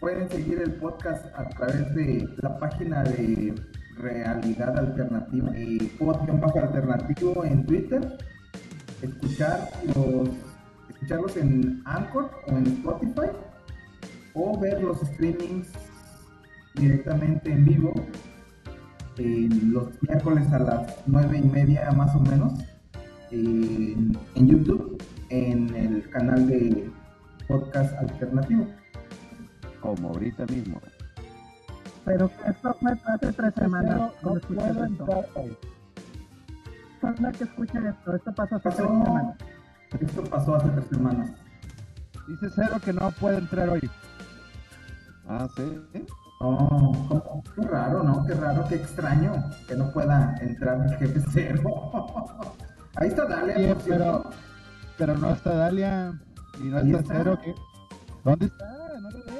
pueden seguir el podcast a través de la página de Realidad Alternativa y podcast alternativo en Twitter. Escuchar los, escucharlos en Anchor o en Spotify o ver los streamings directamente en vivo los miércoles a las nueve y media más o menos en, YouTube en el canal de podcast alternativo. Como ahorita mismo. Pero esto fue hace tres semanas. No, no puedo entrar hoy. que escuchen esto. Esto pasó hace tres semanas. Esto pasó hace tres semanas. Dice Cero que no puede entrar hoy. Ah, sí. Oh, qué raro, ¿no? Qué raro, qué extraño que no pueda entrar el jefe cero. Ahí está Dalia, pero, pero no está Dalia y no está, cero. ¿qué? ¿Dónde está? No lo veo.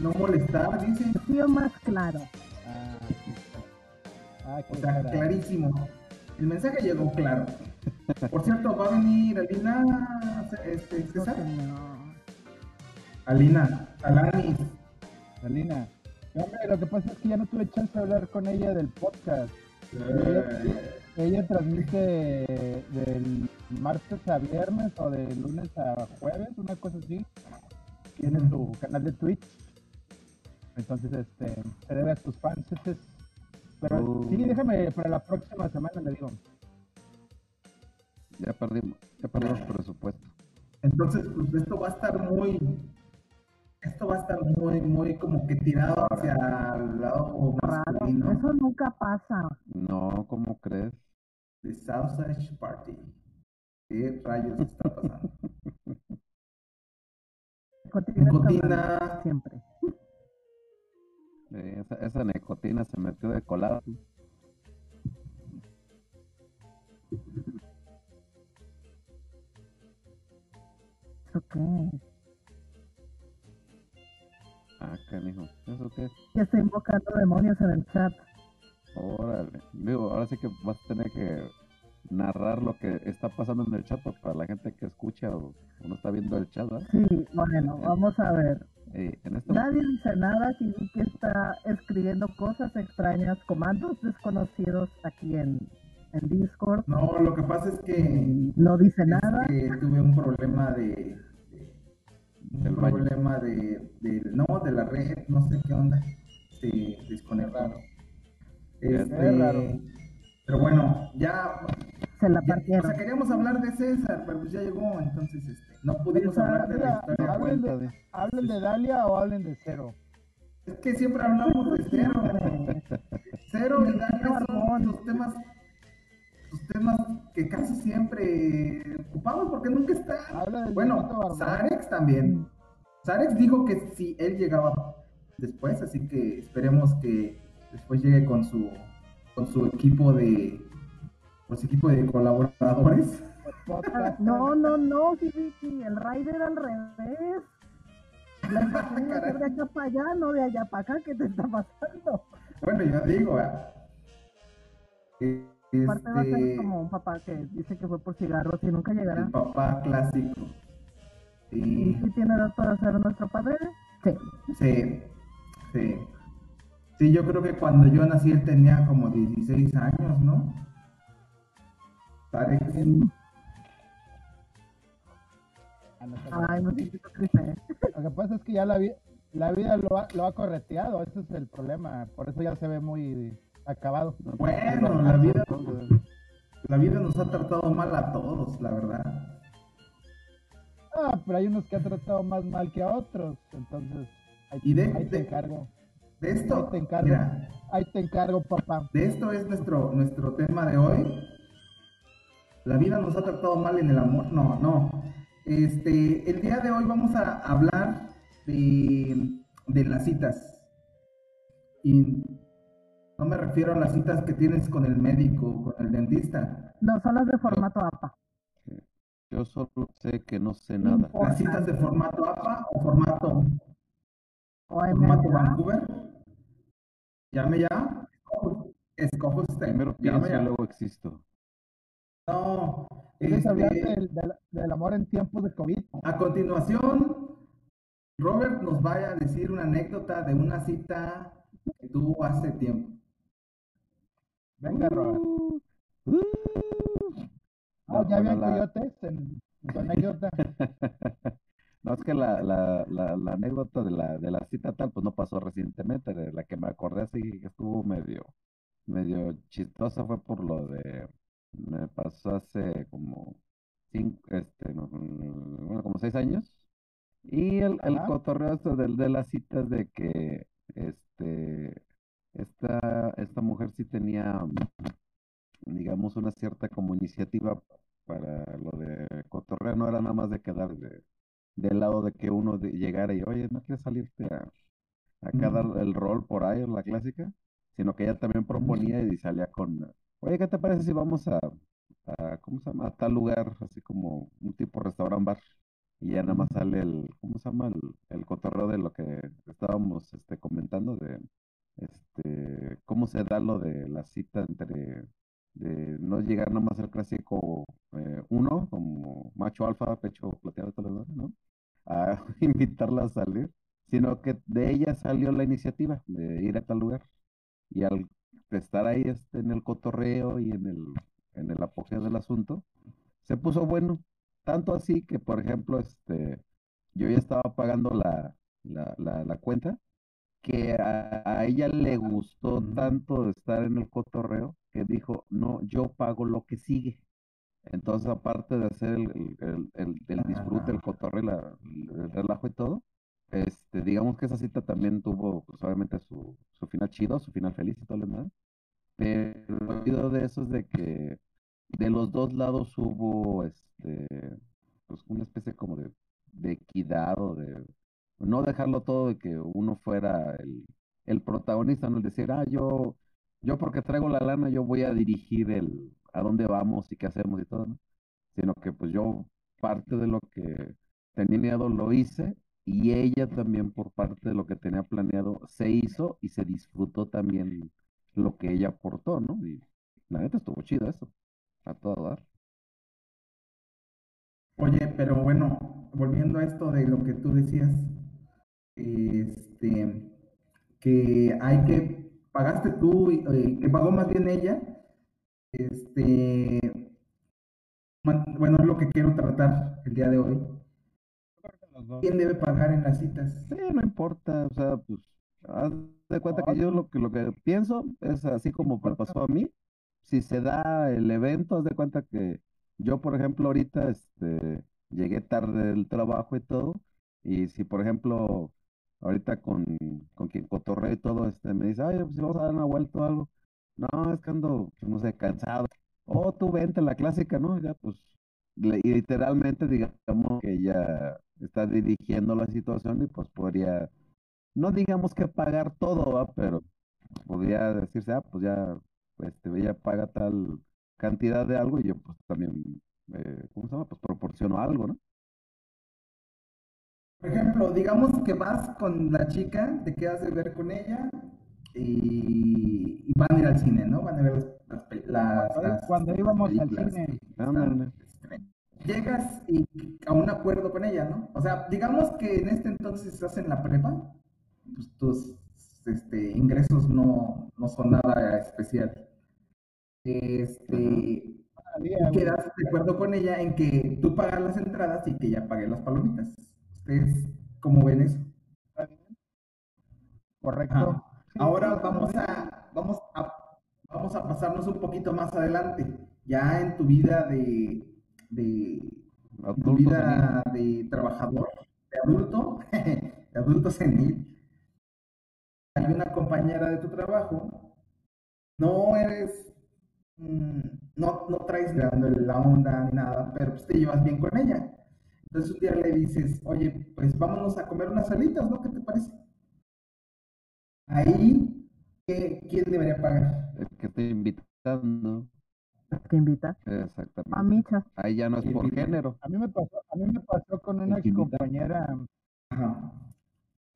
No molestar, dice. Tío más claro. Ah, ah o sea, clarísimo. El mensaje llegó claro. Por cierto, va a venir Alina, este, César. Alina, Alanis. Alina. Hombre, lo que pasa es que ya no tuve chance de hablar con ella del podcast. Ella, transmite del martes a viernes o de lunes a jueves, una cosa así. Tiene su canal de Twitch. Entonces, este, se debe a tus fans. pero uh. sí, déjame para la próxima semana, le digo. Ya perdimos, ya perdimos presupuesto. Entonces, pues esto va a estar muy, esto va a estar muy, muy como que tirado hacia el lado masculino. Eso nunca pasa. No, ¿cómo crees? The Sausage Party. ¿Qué rayos está pasando? Nicotina. Siempre. Esa, esa nicotina se metió de colado. ¿Eso qué Ah, canijo. ¿Eso qué? Que está invocando demonios en el chat. Órale. Digo, ahora sí que vas a tener que narrar lo que está pasando en el chat para la gente que escucha o, no está viendo el chat, ¿verdad? Sí, bueno, vamos a ver. Este Nadie dice nada, aquí que está escribiendo cosas extrañas, comandos desconocidos aquí en, en Discord. No, lo que pasa es que... No dice nada. Que tuve un problema de el problema de, no, de la red, no sé qué onda, se desconectaron. Este, pero bueno, ya, se la partieron. o sea, queríamos hablar de César, pero pues ya llegó, entonces este, no pudimos hablar de la historia. Hablen de, hablen de Dalia o hablen de Cero. Es que siempre hablamos de Cero. Cero y Dalia son los temas temas que casi siempre ocupamos porque nunca está. Bueno, Sarex también. Sarex dijo que si él llegaba después, así que esperemos que después llegue con su con su equipo de con su equipo de colaboradores. No, no, no, sí, sí, el Rider al revés. La de acá para allá, no de allá para acá, ¿qué te está pasando? Bueno, yo digo, ¿eh? Aparte va a ser este, como un papá que dice que fue por cigarros y nunca llegará. El papá clásico. ¿Y si tiene edad para ser nuestro padre? Sí. Sí, sí. Sí, yo creo que cuando yo nací él tenía como 16 años, ¿no? Ay, no sé Lo que pasa es que ya la, la vida lo ha, lo ha correteado, ese es el problema. Por eso ya se ve muy acabado. Bueno, la vida, la vida nos ha tratado mal a todos, la verdad. Ah, pero hay unos que han tratado más mal que a otros, entonces ahí, te encargo. De esto, ahí te encargo, ahí te encargo, papá. De esto es nuestro, nuestro tema de hoy. La vida nos ha tratado mal en el amor. No, no. Este, el día de hoy vamos a hablar de, de las citas. Y no me refiero a las citas que tienes con el médico, con el dentista. No, son las de formato APA. Yo solo sé que no sé nada. ¿Las citas de formato APA o formato, formato Vancouver? Llame ya. Escojo usted. Primero pienso y luego existo. No. ¿Quieres hablar este del, del, amor en tiempos de COVID? A continuación, Robert nos vaya a decir una anécdota de una cita que tuvo hace tiempo. Venga, Robert. Uh, Ah, no, ya había coyotes en, en tu anécdota. No, es que la, la, la, la anécdota de la, de la cita tal, pues no pasó recientemente, de la que me acordé así que estuvo medio, medio chistosa fue por lo de, me pasó hace como cinco, este, no, bueno, como seis años, y el, el cotorreo este de, de las citas de que, este, esta, esta mujer sí tenía, digamos, una cierta como iniciativa para lo de cotorreo, no era nada más de quedar de, del lado de que uno de- llegara y, oye, ¿no quieres salirte a, dar Ujú. el rol por ahí, la clásica? Sino que ella también proponía y salía con, oye, ¿qué te parece si vamos a, a, ¿cómo se llama? A tal lugar, así como un tipo restaurant bar. Y ya nada más sale el, ¿cómo se llama? El, el cotorreo de lo que estábamos este, comentando, de este, cómo se da lo de la cita entre, de no llegar nada más al clásico eh, uno, como macho alfa, pecho plateado, todo ¿no? A invitarla a salir, sino que de ella salió la iniciativa de ir a tal lugar. Y al estar ahí este, en el cotorreo y en el, en el apogeo del asunto, se puso bueno. Tanto así que, por ejemplo, este, yo ya estaba pagando la, la, la, la cuenta, que a, a ella le gustó tanto estar en el cotorreo que dijo, no, yo pago lo que sigue. Entonces, aparte de hacer el, el, el, el- disfrute, el cotorreo, el relajo y todo, este, digamos que esa cita también tuvo, pues obviamente, su, su final chido, su final feliz y todo lo demás. Pero lo chido de eso es de que de los dos lados hubo este, pues una especie como de, de equidad de no dejarlo todo de que uno fuera el, el protagonista, no el decir, ah, yo, yo porque traigo la lana, yo voy a dirigir el a dónde vamos y qué hacemos y todo, ¿no? Sino que pues yo parte de lo que tenía miedo lo hice y ella también por parte de lo que tenía planeado se hizo y se disfrutó también lo que ella aportó, ¿no? Y la neta estuvo chido eso, a todo dar. Oye, pero bueno, volviendo a esto de lo que tú decías, este, que hay que, pagaste tú, y- eh, que pagó más bien ella, este, bueno, es lo que quiero tratar el día de hoy. Los dos. ¿Quién debe pagar en las citas? Sí, no importa, o sea, pues, haz de cuenta que yo lo que, lo que pienso es así como me pasó a mí. Si se da el evento, haz de cuenta que yo, por ejemplo, ahorita este, llegué tarde del trabajo y todo, y si, por ejemplo, ahorita con, con quien cotorreo y todo, este, me dice, ay, pues vamos a dar una vuelta o algo. No, es que ando, pues, no sé, cansado. Oh, tú vente, la clásica, ¿no? Ya, pues, literalmente, digamos que ella está dirigiendo la situación y pues podría, no digamos que pagar todo, ¿va? Pero podría decirse, ah, pues ya, este, ella paga tal cantidad de algo y yo pues también, eh, ¿cómo se llama? Pues proporciono algo, ¿no? Por ejemplo, digamos que vas con la chica, te quedas de ver con ella y, y van a ir al cine, ¿no? Van a ver las, las, Cuando- íbamos al cine. Llegas y a un acuerdo con ella, ¿no? O sea, digamos que en este entonces estás en la prepa, pues tus este, ingresos no, no son nada especial. Este, güey. quedas de acuerdo con ella en que tú pagas las entradas y que ella pague las palomitas. ¿Ustedes cómo ven eso? ¿Está bien? Correcto. Ahora vamos a, vamos a, vamos a pasarnos un poquito más adelante, ya en tu vida de, de vida de trabajador, de adulto, de adulto senil. Hay una compañera de tu trabajo, no eres, mm, no, no traes la onda ni nada, pero pues te llevas bien con ella. Entonces un día le dices, oye, pues vámonos a comer unas salitas, ¿no? ¿Qué te parece? Ahí, ¿qué- ¿quién debería pagar? El que estoy invitando, ¿Qué invitas? exactamente. Mamichas. Ahí ya no es por Invita. género. A mí me pasó, a mí me pasó con una que ex invita. compañera Ajá.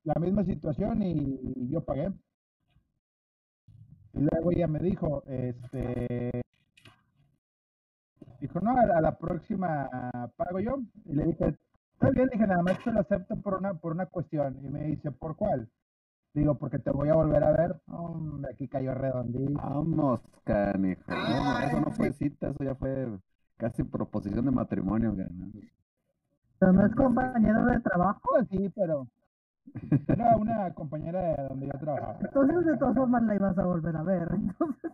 la misma situación y yo pagué. Y luego ella me dijo, este, dijo, no, a la, a la próxima pago yo. Y le dije, Está bien, dije, nada más te lo acepto por una, por una cuestión. Y me dice, ¿por cuál? Digo, porque te voy a volver a ver. Hombre, aquí cayó redondito. Vamos, canijo. No, eso no fue cita, eso ya fue casi proposición de matrimonio. Pero no es compañero de trabajo. Pues sí, pero era una compañera de donde yo trabajaba. Entonces, de todas formas, la ibas a volver a ver. Entonces,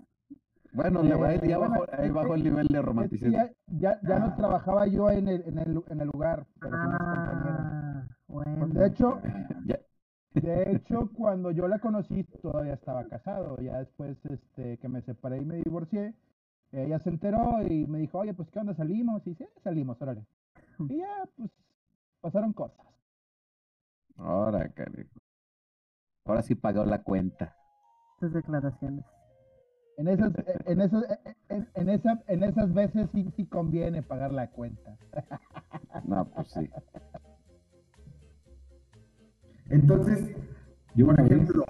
Bueno, Eh, le va- ahí, ya bueno, bajó, ahí bajó el nivel de romanticismo. ya, ya, ya no trabajaba yo en el, en el, en el lugar, pero ah, bueno. De hecho, Ya, de hecho, cuando yo la conocí, todavía estaba casado. Ya después este, que me separé y me divorcié, ella se enteró y me dijo, oye, pues, ¿qué onda? ¿Salimos? Y sí, salimos, órale. Y ya, pues, pasaron cosas. ahora, canijo. Ahora sí pagó la cuenta. Tus declaraciones. En esas, en esas, en, en esa, en esas veces sí, sí conviene pagar la cuenta. No, pues sí. Entonces, Yo por ejemplo,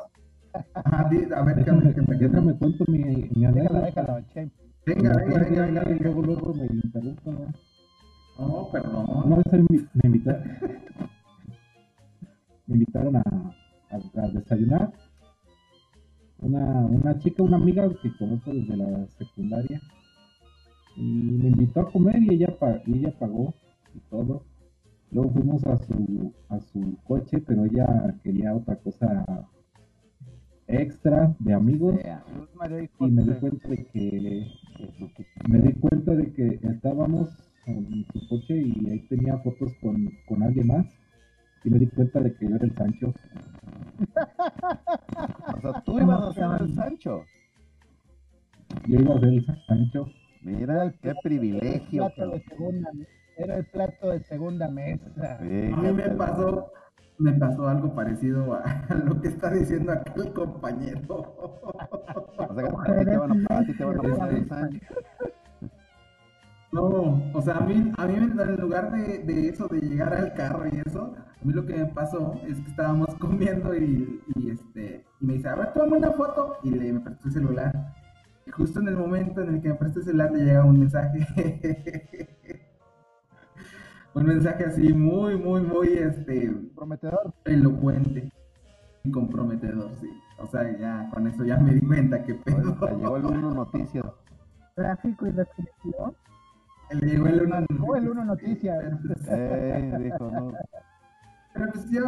ajá, a ver, Déjame, ¿qué me- qué me- déjame cuento mi, mi Déjala, anécdota. déjala, che. Venga, venga, venga, venga, y luego, venga. luego me interrumpo, ¿no? No, perdón. Una vez me, invitaron, me invitaron a, a- a desayunar. Una, una chica, una amiga que conozco desde la secundaria. Y me invitó a comer y ella, y ella pagó y todo. Luego fuimos a su, a su coche, pero ella quería otra cosa extra de amigos. Y me di cuenta de que me di cuenta de que estábamos en su coche y ahí tenía fotos con, con alguien más y me di cuenta de que yo era el Sancho O sea, tú ibas a ser el Sancho. yo iba a ser el Sancho Mira, qué privilegio. Segunda, era el plato de segunda mesa. Sí, A mí me pasó, me pasó algo parecido a, lo que está diciendo aquel compañero. O sea, que a ti te van a, ti te van a Sancho. No, o sea, a mí, a mí en lugar de, de eso, de llegar al carro y eso, a mí lo que me pasó es que estábamos comiendo y, y, este, y me dice, a ver, toma una foto, y le me prestó el celular. Y justo en el momento en el que me prestó el celular le llega un mensaje. un mensaje así muy, muy, muy, este, Prometedor. elocuente y comprometedor, sí. O sea, ya con eso ya me di cuenta que pedo. Te llegó el uno noticias. Tráfico y descripción. Le llegó el uno. Oh, el uno noticias. Pero, Eh, dijo, no. pero pues yo,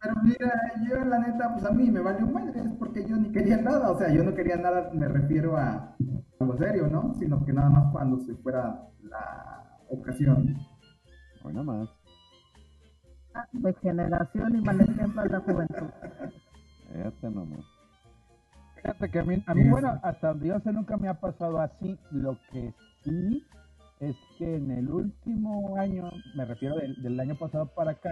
pero mira, yo la neta, pues a mí me valió madre, es porque yo ni quería nada, o sea, yo no quería nada, me refiero a algo serio, ¿no? Sino que nada más cuando se fuera la ocasión. Hoy nada más. Degeneración y mal ejemplo de la juventud. Fíjate nomás. Fíjate que a mí, a mí, bueno, hasta donde yo sé nunca me ha pasado así. Lo que sí es que en el último año, me refiero del, del año pasado para acá,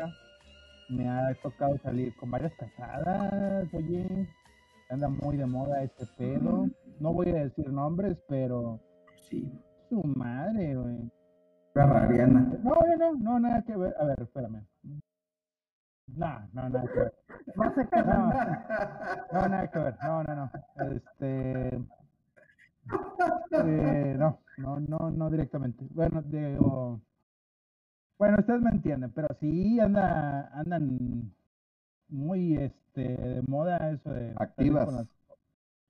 me ha tocado salir con varias casadas, oye, anda muy de moda este pedo. No voy a decir nombres, pero Sí, su madre, güey. No, no, no, no, nada que ver. A ver, espérame. No, no, nada que ver. No sé qué No, no, nada que ver. No, no, no. Este. eh, no, no, no, no directamente. Bueno, digo. Bueno, ustedes me entienden, pero sí anda, andan muy este de moda eso de Activas. las-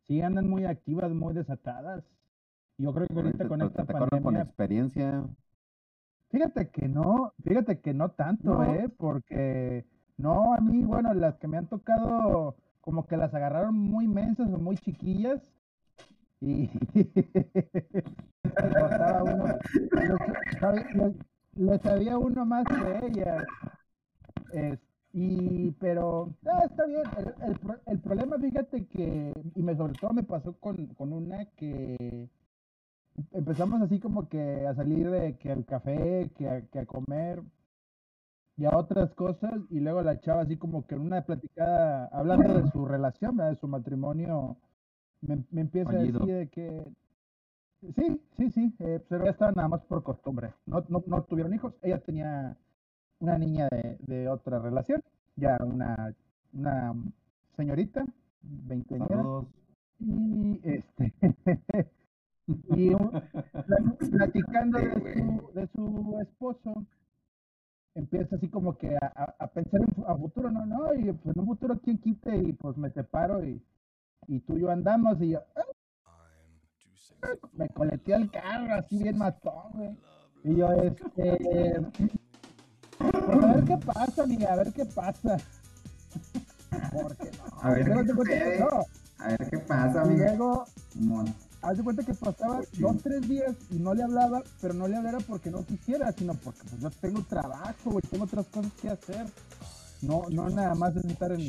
sí, andan muy activas, muy desatadas. Yo creo que ahorita con esta te corren con pandemia experiencia. Fíjate que no, fíjate que no tanto, No. ¿eh? Porque no, a mí, bueno, las que me han tocado, como que las agarraron muy mensas o muy chiquillas. Y uno, les sabía uno más de ellas. Es- y, pero, ah, está bien. El, el el problema, fíjate que, y me sobre todo me pasó con, con una que empezamos así como que a salir de que al café, que a, que a comer y a otras cosas, y luego la chava así como que en una platicada, hablando de su relación, ¿verdad? de su matrimonio, me, me empieza Fallido. a decir de que sí, sí, sí, eh, pero ya estaba nada más por costumbre, no, no, no tuvieron hijos, ella tenía una niña de, de otra relación, ya una, una señorita, veinteañera, y este y un- platicando de su, de su esposo empieza así como que a, a- pensar en a futuro, no, no, y pues en un futuro quién quite y pues me separo y, y tú y yo andamos y yo "Ah". me coleteé al carro así bien matón, güey. Y yo, este, pues a ver qué pasa, amiga, a ver qué pasa. Porque no, A ver qué no, A ver qué pasa, luego Simón. Haz de cuenta que pasaba dos, tres días y no le hablaba, pero no le hablaba porque no quisiera, sino porque pues yo tengo trabajo, güey, tengo otras cosas que hacer. No, no nada más es estar en,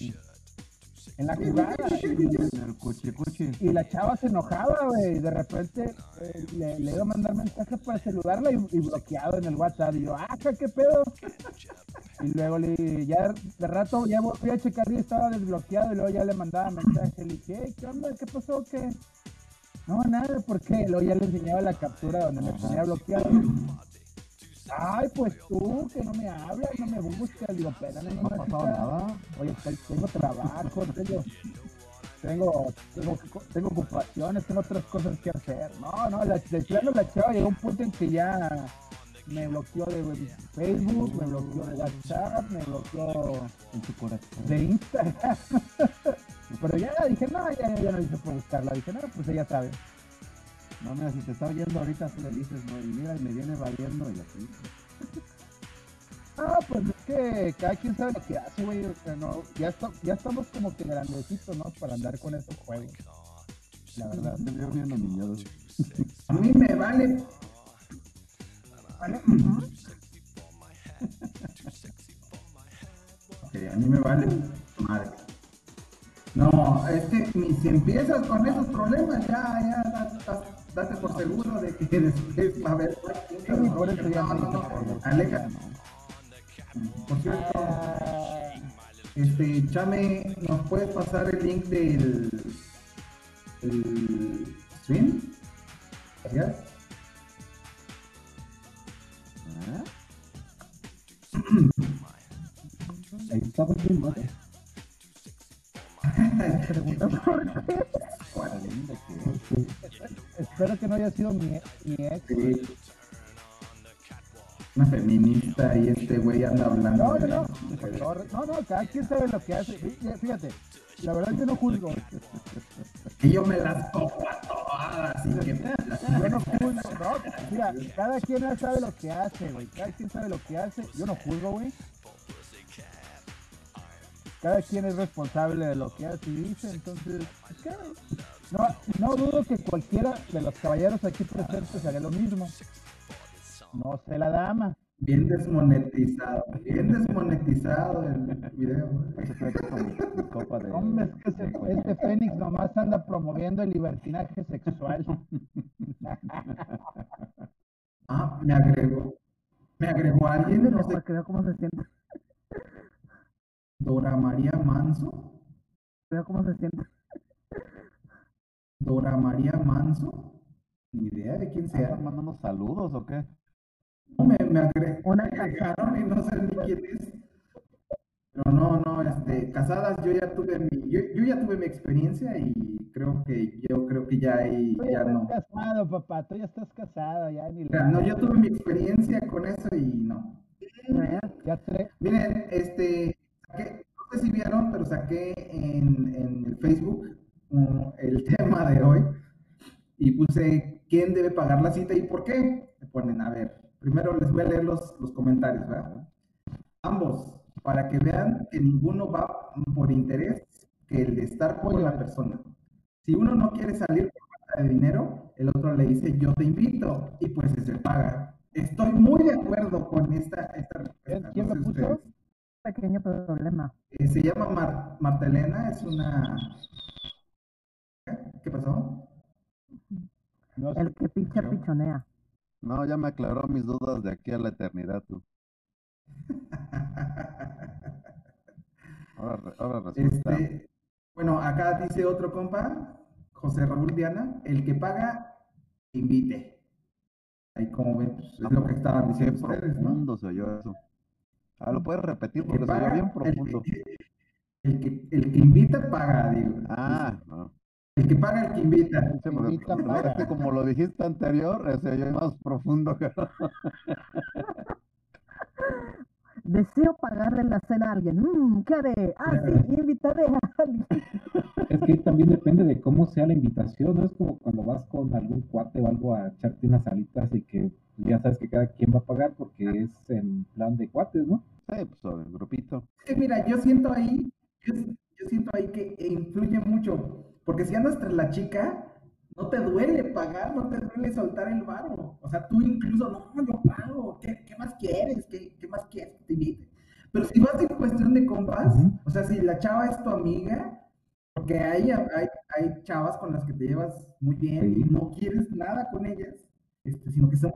en la jugada. Y la chava se enojaba, güey, y de repente eh, le, le iba a mandar mensaje para saludarla y, y bloqueado en el WhatsApp. Y yo, ah, ¿qué pedo? Y luego le ya de rato ya volví a checar y estaba desbloqueado y luego ya le mandaba mensaje. Le dije, "Hey, ¿qué onda? ¿Qué pasó? ¿Qué? No, nada, ¿por qué? Luego ya le enseñaba la captura donde me tenía bloqueado. Ay, pues tú, que no me hablas, no me buscas. Digo, espérame, No ha pasado nada. Oye, te- tengo trabajo, tengo, tengo, tengo, tengo ocupaciones, tengo otras cosas que hacer. No, no, la, de plano la chava llegó a un punto en que ya me bloqueó de Facebook, me bloqueó de WhatsApp, me bloqueó En tu corazón. de Instagram. Pero ya dije, no, ya, ya hice por buscarla. Dije, no, pues ella sabe. No, mira, si te está oyendo ahorita, tú le dices, no, y mira, y me viene valiendo y así. Ah, pues es que cada quien sabe lo que hace, güey. O no, ya, está- ya estamos como que grandecitos, ¿no? Para andar con esos juegos. La verdad. Me veo bien niñado. A mí me vale. ¿Vale? Ok, a mí me vale madre. No, es que ni si empiezas con esos problemas, ya, ya, da- da- date por seguro de que después va a haber Sí, por eso ya no, no, por aléjate. Por cierto, Ah, este, Chame, ¿nos puedes pasar el link del el stream? Gracias. ¿Eh? Ahí está bien, ¿no? Espero que no haya sido mi, mi ex. Sí. Una feminista y este güey anda hablando. No, no, no. No, no, cada quien sabe lo que hace. Fí- Fíjate, la verdad yo no juzgo. Y yo me las cojo a todas. Y que Yo no juzgo, no. Mira, cada quien sabe lo que hace, güey. Cada quien sabe lo que hace. Yo no juzgo, güey. Cada quien es responsable de lo que hace y dice, entonces, pues. No, no dudo que cualquiera de los caballeros aquí presentes haga lo mismo. No sé la dama. Bien desmonetizado. Bien desmonetizado el video. Se trata con mi copa de. Hombre, es que este Fénix nomás anda promoviendo el libertinaje sexual. Ah, me agregó. Me agregó alguien, no sé, para que vea cómo se siente. Dora María Manso. Vea cómo se siente. Dora María Manso. Ni idea de quién ¿Estás sea. mandando saludos o qué? No, me, me agre- Una agregaron y no sé ni quién es. Pero no, no, este, casadas, yo ya tuve mi, yo, yo ya tuve mi experiencia y creo que, yo creo que ya ahí, Tú ya ya no. estás casado, papá. Tú ya estás casado, ya ni la- no, yo tuve mi experiencia con eso y no. Miren, este, saqué- no sé si vieron, pero saqué en, en el Facebook um, el tema de hoy y puse quién debe pagar la cita y por qué. Me ponen, a ver, primero les voy a leer los, los comentarios, ¿verdad? Ambos, para que vean que ninguno va por interés que el de estar con la persona. Si uno no quiere salir por falta de dinero, el otro le dice yo te invito y pues se paga. Estoy muy de acuerdo con esta, esta respuesta. ¿Quién no lo sé puso? ustedes. Pequeño problema. Eh, se llama Mar- Marta Elena, es una... ¿Qué pasó? no. El que picha Yo. pichonea. No, ya me aclaró mis dudas de aquí a la eternidad, tú. Ahora, ahora resulta. Este, bueno, acá dice otro compa, José Raúl Diana, el que paga, invite. Ahí como ven, pues, es lo que estaban diciendo ustedes, ¿no? se oyó eso. Ah, lo puedes repetir porque se paga, bien el profundo. que, el que, el que invita, paga, digo. Ah, no. El que paga, el que invita. Sí, porque invita, paga. es que como lo dijiste anterior, se oyó más profundo. que- a cenar a alguien. Mm, ¿Qué haré? Ah, sí, invitaré a alguien. Es que también depende de cómo sea la invitación, ¿no? Es como cuando vas con algún cuate o algo a echarte unas alitas y que ya sabes que cada quien va a pagar porque es en plan de cuates, ¿no? Sí, pues o el grupito. Es que mira, yo siento ahí, yo, yo siento ahí que influye mucho, porque si andas tras la chica, no te duele pagar, no te duele soltar el varo. O sea, tú incluso, no, yo pago, ¿qué, qué más quieres? ¿Qué, ¿Qué más quieres que te invite? Pero si vas en cuestión de compas, Ujú. o sea, si la chava es tu amiga, porque hay, hay, hay chavas con las que te llevas muy bien Sí. y no quieres nada con ellas, este, sino que son,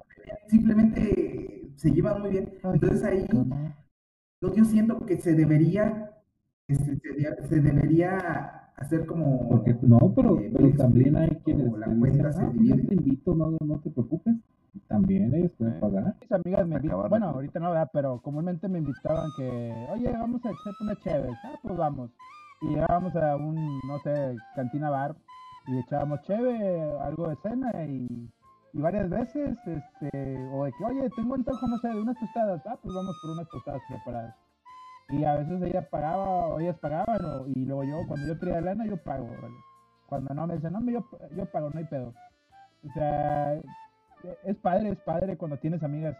simplemente se llevan muy bien. Entonces ahí yo, yo siento que se debería, este, se debería hacer como... Porque no, pero, eh, pero muy también hay quienes la te cuenta dicen, se ah, pues te invito, no, no te preocupes. También ellos pueden pagar. Mis amigas me invitan, bueno, ahorita no, ¿verdad? Pero comúnmente me invitaban que, oye, vamos a echar una chévere. Ah, pues vamos. Y llegábamos a un, no sé, cantina bar y echábamos cheve, algo de cena y, y varias veces, este, o de que, oye, tengo antojo, no sé, de unas tostadas. Ah, pues vamos por unas tostadas preparadas. Y a veces ella pagaba, o ellas pagaban, o- y luego yo, cuando yo traía lana, yo pago, ¿vale? Cuando no, me dicen, no, yo, yo pago, no hay pedo. O sea, es padre, es padre cuando tienes amigas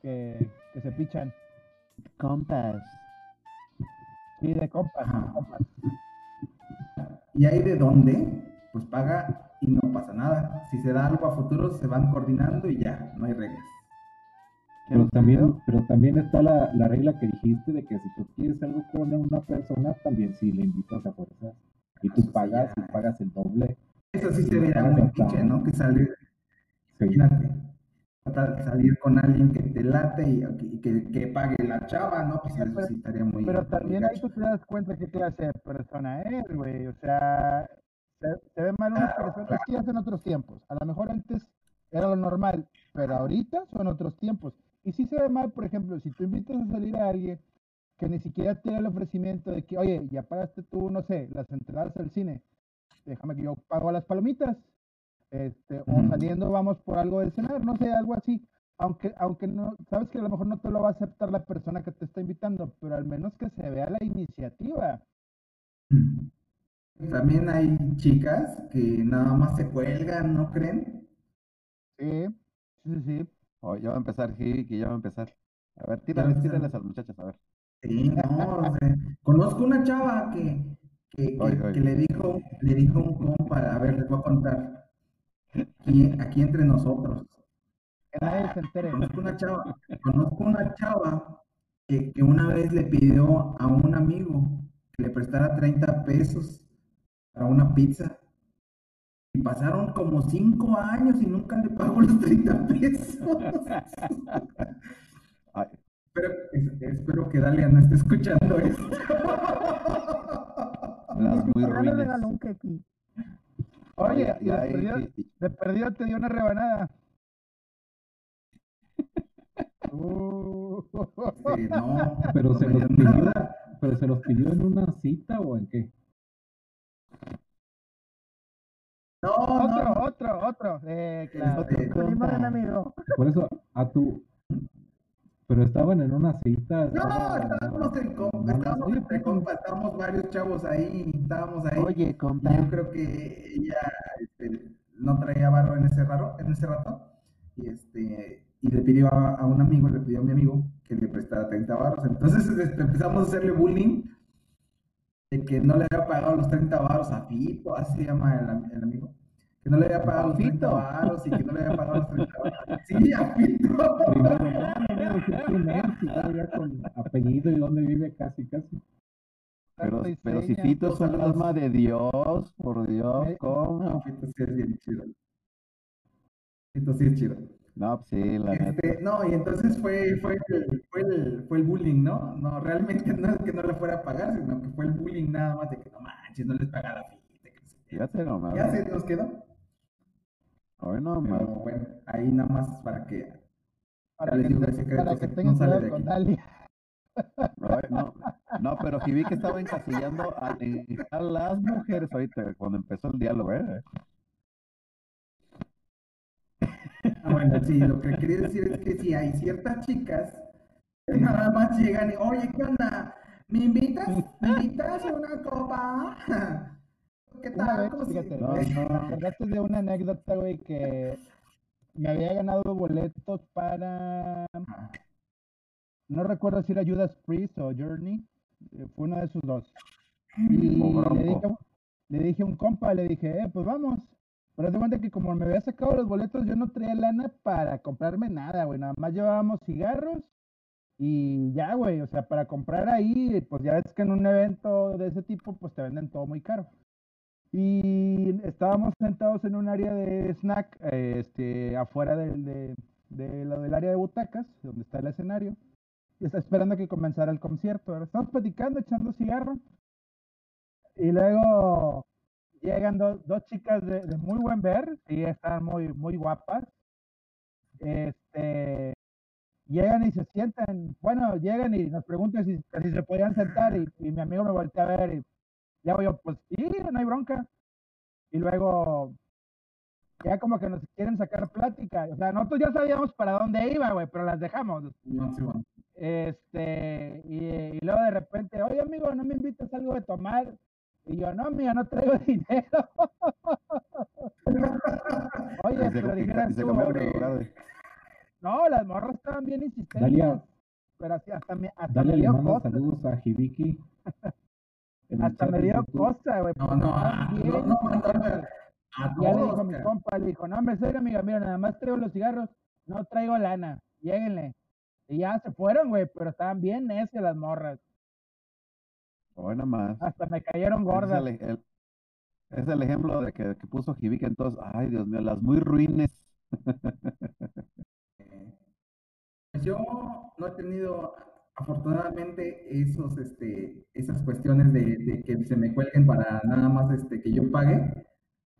que, que se pichan. Compas. Sí, de compas, de Ajá. compas. Y ahí de dónde, pues paga y no pasa nada. Si se da algo a futuro, se van coordinando y ya, no hay reglas. Pero también, pero también está la, la regla que dijiste de que si tú quieres algo con una persona, también sí le invitas a fuerzas. Y tú Eso pagas y pagas el doble. Eso sí se vería muy pinche, ¿no? Que salir, Sí. imagínate, salir con alguien que te late y, y que, que pague la chava, ¿no? Pues Sí, eso pero- sí estaría muy Pero también ahí tú te das cuenta qué clase de persona es, güey. O sea, se, se ve mal una Claro, persona. Es que son otros tiempos. A lo mejor antes era lo normal, pero ahorita son otros tiempos. Y sí se ve mal, por ejemplo, si tú invitas a salir a alguien que ni siquiera da el ofrecimiento de que, oye, ya pagaste tú, no sé, las entradas al cine, déjame que yo pago las palomitas. Este, o saliendo vamos por algo de cenar, no sé, algo así. Aunque, aunque no, sabes que a lo mejor no te lo va a aceptar la persona que te está invitando, pero al menos que se vea la iniciativa. También hay chicas que nada más se cuelgan, ¿no creen? Sí, sí, sí. Oh, ya va a empezar, que ya va a empezar. A ver, tírales, a tírales empezar. a las muchachas, a ver. Sí, no, o sea, conozco una chava que, que, que- le dijo, le dijo un compa, a ver, les voy a contar, aquí, aquí entre nosotros. Que nadie se entere. Conozco una chava, conozco una chava que, que una vez le pidió a un amigo que le prestara 30 pesos para una pizza. Y pasaron como 5 años y nunca le pagó los 30 pesos. Ay, Pero es- espero que Dalia no esté escuchando esto. las muy. Oye, y ya, de perdido, de perdido te dio una rebanada. Uh, Sí, no, Pero no se los pidió, pero se los pidió en una cita o en qué? No, otro, no, otro, otro. Eh, claro. Amigo. Por eso, a tu. Pero estaban en una cita. No, estábamos en compa, no, no, estábamos oye, entre pues, compa, estábamos varios chavos ahí, estábamos ahí. Oye, Y compa. yo creo que ella este, no traía barro en ese raro, en ese rato. Y este, y le pidió a, a un amigo, le pidió a mi amigo que le prestara 30 barros. Entonces este, empezamos a hacerle bullying de que no le había pagado los 30 barros a Fito, así se llama el, am- el amigo. Que no le había pagado los 30 Fito? barros y que no le había pagado los 30 barros. Sí, a Fito. Primero, con apellido y dónde vive casi, casi. Pero, pero si. Fito es un alma de Dios, por Dios, Eh, ¿cómo? Fito sí es bien chido. Fito sí es chido. No, pues sí, la neta. Este, no, y entonces fue, fue, el, fue, el, fue el bullying, ¿no? No, realmente no es que no le fuera a pagar, sino que fue el bullying nada más de que no manches, no les pagara a Fito. que no sé qué. Fíjate nomás. Ya se nos quedó. Hoy nomás. Pero bueno, ahí nada más para que. Para les que, digo para que que tengan no cuidado con aquí. Dalia. No, no, pero que vi que estaba encasillando a, en- a las mujeres ahorita cuando empezó el diálogo, ¿eh? Ah, bueno, sí, lo que quería decir es que sí hay ciertas chicas Nada más llegan y, oye, ¿qué onda? ¿Me invitas? ¿Me invitas a una copa? ¿Qué tal? vez, ¿Cómo se- fíjate, No, no. de una anécdota, güey, que me había ganado boletos para, no recuerdo si era Judas Priest o Journey, eh, fue uno de esos dos. Y le dije, le dije a un compa, le dije, eh, pues vamos. Pero de cuenta que como me había sacado los boletos, yo no traía lana para comprarme nada, güey. Nada más llevábamos cigarros y ya, güey. O sea, para comprar ahí, pues ya ves que en un evento de ese tipo, pues te venden todo muy caro. Y estábamos sentados en un área de snack, este, afuera del, de, del área de butacas, donde está el escenario. Y está esperando que comenzara el concierto. Estamos platicando, echando cigarro. Y luego llegan do- dos chicas de, de muy buen ver, y están muy, muy guapas. Este, llegan y se sientan, bueno, llegan y nos preguntan si, si se podían sentar, y, y mi amigo me voltea a ver, y le hago yo, pues sí, no hay bronca. Y luego, ya como que nos quieren sacar plática, o sea, nosotros ya sabíamos para dónde iba, güey, pero las dejamos. No, sí, bueno. Este, y, y luego de repente, oye amigo, ¿no me invitas algo de tomar? Y yo, no, amiga, no traigo dinero. Oye, pero lugar, güey. no, las morras estaban bien insistentes. Dalia, Pero así hasta me, hasta Dalia me le dio cosa, saludos a Hibiki. Hasta me dio cosa, güey. No, no, ah, no, no. A Y ya le dijo mi compa, le dijo, no, hombre, serio, amiga, mira, nada más traigo los cigarros, no traigo lana, lléguenle. Y ya se fueron, güey, pero estaban bien necias las morras. Hoy nada más. Hasta me cayeron es gordas. el, el- es el ejemplo de que, que puso Hibiki entonces, ay Dios mío, las muy ruines. Pues yo no he tenido afortunadamente esos, este, esas cuestiones de, de que se me cuelguen para nada más este, que yo pague.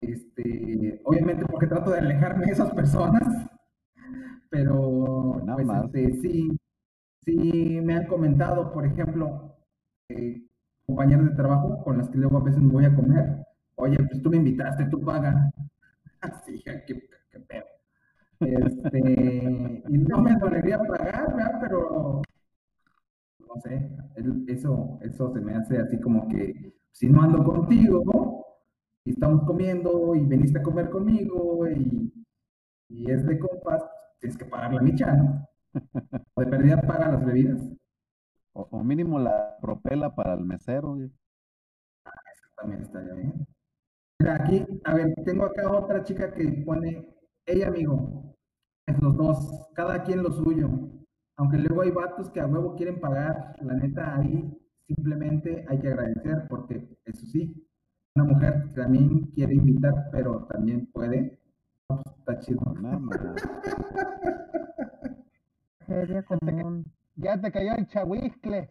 Este, obviamente porque trato de alejarme de esas personas, pero Nada pues más. este, sí, sí me han comentado, por ejemplo, eh, compañeros de trabajo con las que luego a veces me voy a comer, oye, pues tú me invitaste, tú pagas. Así, qué, qué pedo. Este, y no me dolería pagar, ¿verdad? Pero no sé, eso, eso se me hace así como que si no ando contigo y estamos comiendo y veniste a comer conmigo y, y es de compas, tienes que pagar la micha, ¿no? O de perdida paga las bebidas. O, o mínimo la propela para el mesero, güey. También estaría bien. Mira, aquí, a ver, tengo acá otra chica que pone, ella amigo, es los dos, cada quien lo suyo. Aunque luego hay vatos que a huevo quieren pagar, la neta ahí simplemente hay que agradecer porque eso sí, una mujer también quiere invitar, pero también puede. Pues, está chido. Nada más. Seria común. Ya te cayó el chahuiscle.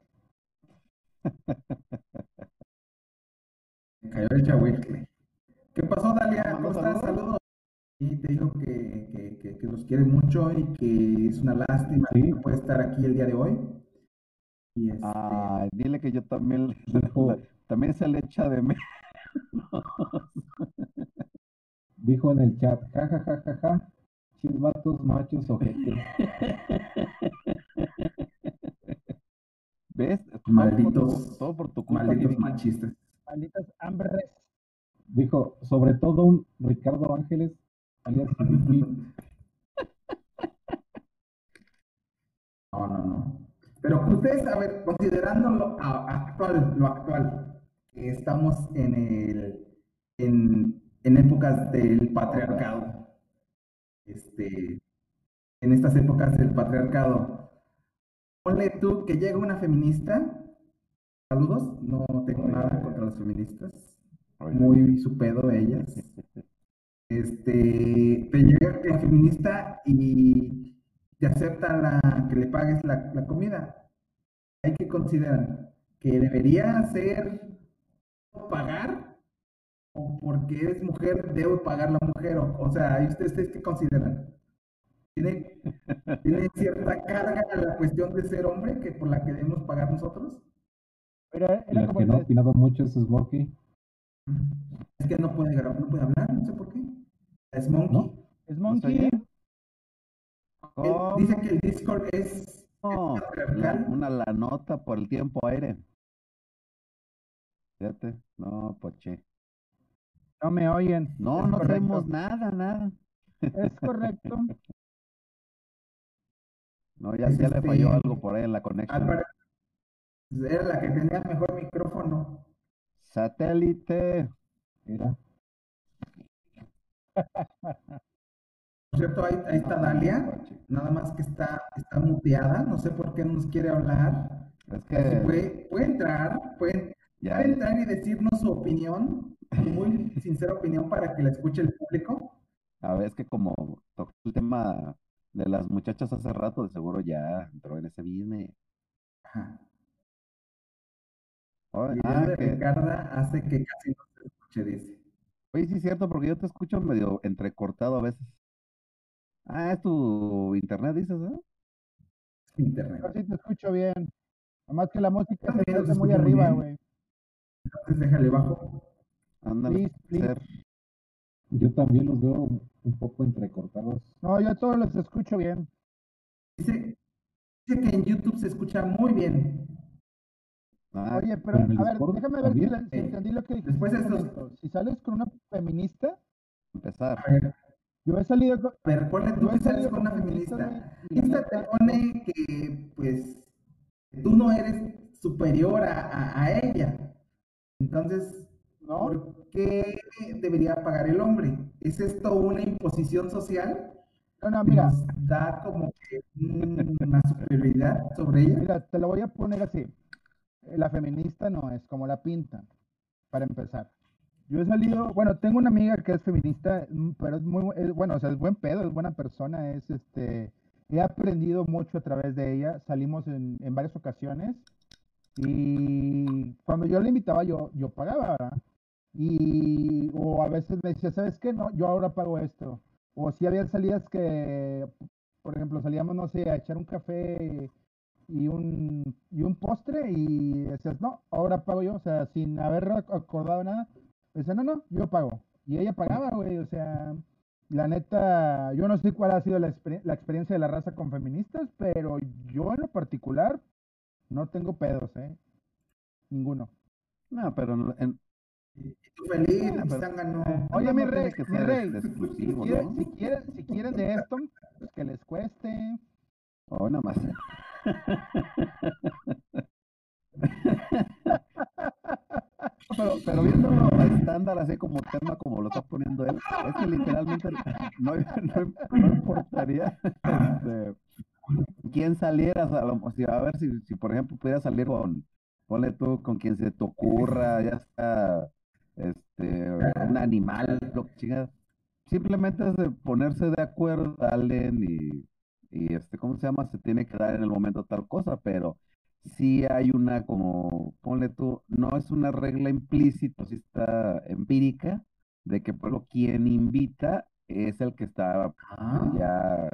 Cayó el chahuitle. ¿Qué pasó, Dalia? ¿Cómo estás? saludos. Y te digo que, que, que, que los quiere mucho y que es una lástima Sí. que no puede estar aquí el día de hoy. Y este, Ay, dile que yo también, Dijo, también se le echa de menos. dijo en el chat, ja, ja, ja, ja, ja, machos, ojete. Malditos- todo por tu culpa, malditos machistas. Malditas hambres. Dijo, sobre todo un Ricardo Ángeles, alias. No, no, no. Pero ustedes, a ver, considerando lo actual, lo actual, estamos en el en, en épocas del patriarcado. Este, en estas épocas del patriarcado. Ponle tú que llega una feminista. Saludos, no tengo nada contra las feministas. Oye, Muy su pedo ellas. Este, te llega la feminista y te acepta la, que le pagues la, la comida. Hay que considerar que debería ser pagar o porque eres mujer debo pagar la mujer. O, o sea, ¿y ustedes, ustedes qué consideran? ¿Tiene, ¿Tiene cierta carga la cuestión de ser hombre que por la que debemos pagar nosotros? Pero era La como que no ha opinado mucho es Smokey. Es que no puede grabar, no puede hablar, no sé por qué. Es Monkey. ¿No? es ¿No se Monkey. dice que el Discord es No, una la nota por el tiempo aire. Fíjate, no, poche. No me oyen. No, Es no correcto. tenemos nada, nada. Es correcto. No, ya, ya le este- falló algo por ahí en la conexión. Álvaro, era la que tenía el mejor micrófono. Satélite. Era. Por cierto, ahí, ahí está Dalia, Poche. nada más que está, está muteada, no sé por qué no nos quiere hablar. Es que puede, puede entrar, puede, ya, puede entrar y decirnos su opinión, su muy sincera opinión para que la escuche el público. a ver, es que como tocó el tema de las muchachas hace rato, de seguro ya entró en ese business. Y el ah, de que, Ricarda hace que casi no se escuche, dice. oye, sí es cierto, porque yo te escucho medio entrecortado a veces. Ah, es tu internet, dices, ¿eh? Internet. Yo sí te escucho bien. Nomás que la música se escucha muy arriba, güey. Entonces déjale bajo. Ándale, Please, please. Yo también los veo un poco entrecortados. No, yo todos los escucho bien. Dice, dice que en YouTube se escucha muy bien. Ah, Oye, pero a ver, Discord déjame ver si, también. la- si Eh, entendí lo que dijiste. después momento. Si sales con una feminista, empezar. A ver, yo he salido con... a ver, ponle tú que sales con una feminista. Esta te pone que, pues, tú no eres superior a, a- a ella. Entonces, ¿no? ¿por qué debería pagar el hombre? ¿Es esto una imposición social? No, no, mira, nos da como que un- una superioridad sobre ella. mira, te lo voy a poner así. La feminista no es como la pintan, para empezar. Yo he salido, bueno, tengo una amiga que es feminista, mm, pero es muy, es- bueno, o sea, es buen pedo, es buena persona, es este, he aprendido mucho a través de ella, salimos en, en varias ocasiones y cuando yo le invitaba yo, yo pagaba, ¿verdad? Y, o a veces me decía, ¿sabes qué? No, yo ahora pago esto. O si había salidas que, por ejemplo, salíamos, no sé, a echar un café y un, y un postre y decías, no, ahora pago yo, o sea, sin haber ac- acordado nada, dice, no, no, yo pago. Y ella pagaba, güey, o sea, la neta, yo no sé cuál ha sido la, exper- la experiencia de la raza con feministas, pero yo en lo particular no tengo pedos, ¿eh? Ninguno. No, pero en- tú feliz, Ah, pero- Zángano. Oye, no mi rey, que mi rey, este, si quieren, ¿no? si quieren, si quieren de esto, pues que les cueste. Oh, nada más. Pero, pero viéndolo a estándar, así como tema, como lo está poniendo él, es que literalmente no, no, no importaría este, quién salieras, a, lo, si- a ver si, si por ejemplo pudieras salir con, ponle tú, con quien se te ocurra, ya sea este, un animal, lo que chingas. Simplemente es de ponerse de acuerdo, alguien y, y este, ¿cómo se llama? Se tiene que dar en el momento tal cosa, pero sí hay una como, ponle tú, no es una regla implícita, sí está empírica, de que por lo quien invita es el que está Ah, ya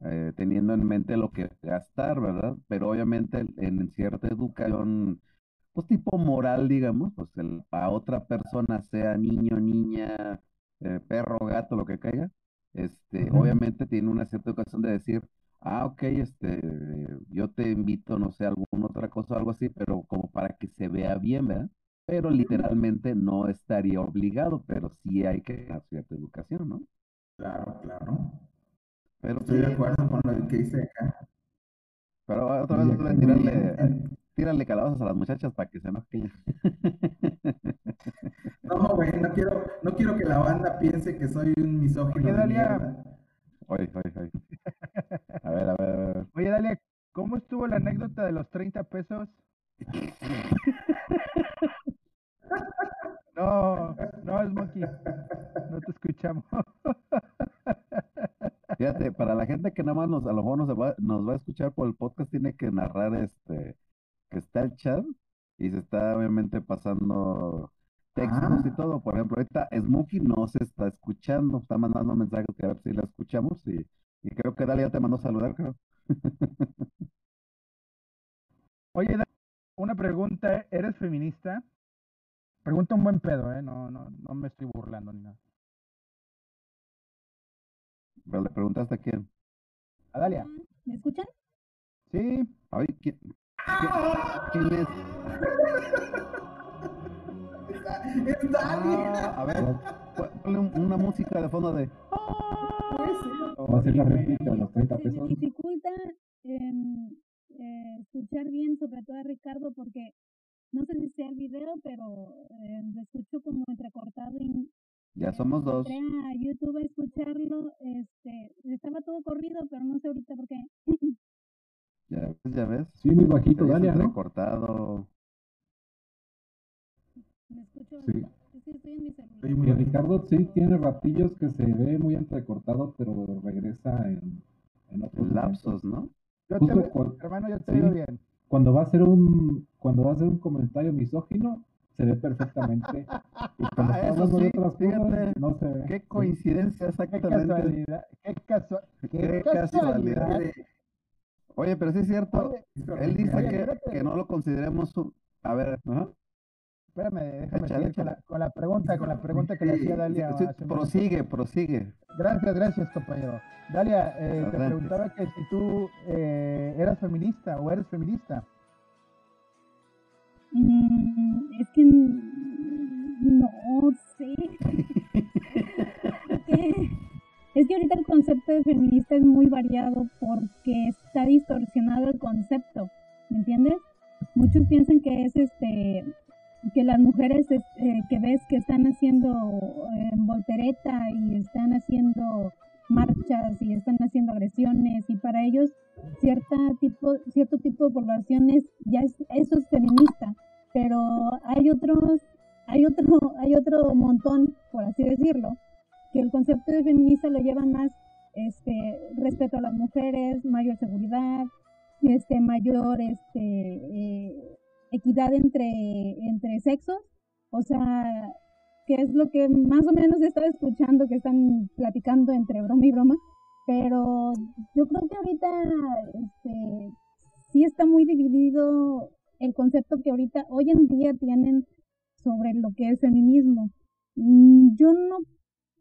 eh, teniendo en mente lo que gastar, ¿verdad? Pero obviamente en cierta educación, pues tipo moral, digamos, pues el, a otra persona, sea niño, niña, eh, perro, gato, lo que caiga, este, obviamente tiene una cierta ocasión de decir, ah, ok, este, yo te invito, no sé, a alguna otra cosa, algo así, pero como para que se vea bien, ¿verdad? Pero literalmente no estaría obligado, pero sí hay que dar cierta educación, ¿no? claro, claro. Pero Estoy sí, de acuerdo con lo que dice acá. pero otra vez Muy tírale, calabazas a las muchachas para que se enojen. No, güey, no quiero, no quiero que la banda piense que soy un misógino Oye, Dalia. Oye, oye, oye. A ver, a ver, a ver, a ver. Oye, Dalia, ¿cómo estuvo la anécdota de los 30 pesos? No, no, es Monkey. No te escuchamos. Fíjate, para la gente que nada más nos, a lo mejor nos va, nos va a escuchar por el podcast, tiene que narrar este, que está el chat y se está obviamente pasando textos Ah. y todo. Por ejemplo, ahorita Smokey no se está escuchando, está mandando mensajes que a ver si la escuchamos y, y creo que Dalia ya te mandó a saludar, creo. Oye, Dalia, una pregunta, ¿eres feminista? Pregunta un buen pedo, ¿eh? No, no, no me estoy burlando ni nada. Pero le preguntaste a quién. A Dalia. ¿Me escuchan? Sí, Ay, ¿quién, quién- es? Es Dani. Ah, a ver, pon- ponle un- una música de fondo de. Va a ser la réplica de los 30 Se me pesos. dificulta em, eh, escuchar bien, sobre todo a Ricardo, porque no sé si sea el video, pero eh, lo escucho como entrecortado y Ya somos dos. entré a YouTube a escucharlo, este, estaba todo corrido, pero no sé ahorita por qué. Ya ves, ya ves. Sí, muy bajito, Dalia, ¿no? recortado. Me escucho, Sí. estoy en mi celular. Estoy muy. Ricardo sí tiene ratillos que se ve muy entrecortado, pero regresa en, en otros momentos. Lapsos, ¿no? yo te veo- cuando- hermano, yo te sí. veo bien. Cuando va a hacer un cuando va a hacer un comentario misógino, se ve perfectamente. Y cuando Ah, está hablando de sí, otras cosas, no se ve. Qué coincidencia, Qué exactamente. casualidad, qué, casua- qué Qué casualidad. casualidad. Oye, pero sí es cierto. Oye, Él dice Oye, que, no lo consideremos un... A ver, ajá. espérame, déjame Échale, seguir con la, échale. con la pregunta, con la pregunta que le hacía Dalia. Sí, prosigue, prosigue. Gracias, gracias, compañero. Dalia, eh, te preguntaba que si tú eh, eras feminista o eres feminista. Mm, es que no sé. Porque- Es que ahorita el concepto de feminista es muy variado porque está distorsionado el concepto, ¿me entiendes? Muchos piensan que es este que las mujeres es- eh, que ves que están haciendo eh, voltereta y están haciendo marchas y están haciendo agresiones y para ellos cierta tipo cierto tipo de poblaciones ya es, eso es feminista pero hay otros hay otro hay otro montón por así decirlo que el concepto de feminista lo lleva más este respeto a las mujeres mayor seguridad este mayor este eh, equidad entre entre sexos o sea que es lo que más o menos estaba escuchando que están platicando entre broma y broma pero yo creo que ahorita este sí está muy dividido el concepto que ahorita hoy en día tienen sobre lo que es feminismo. Mm, Yo no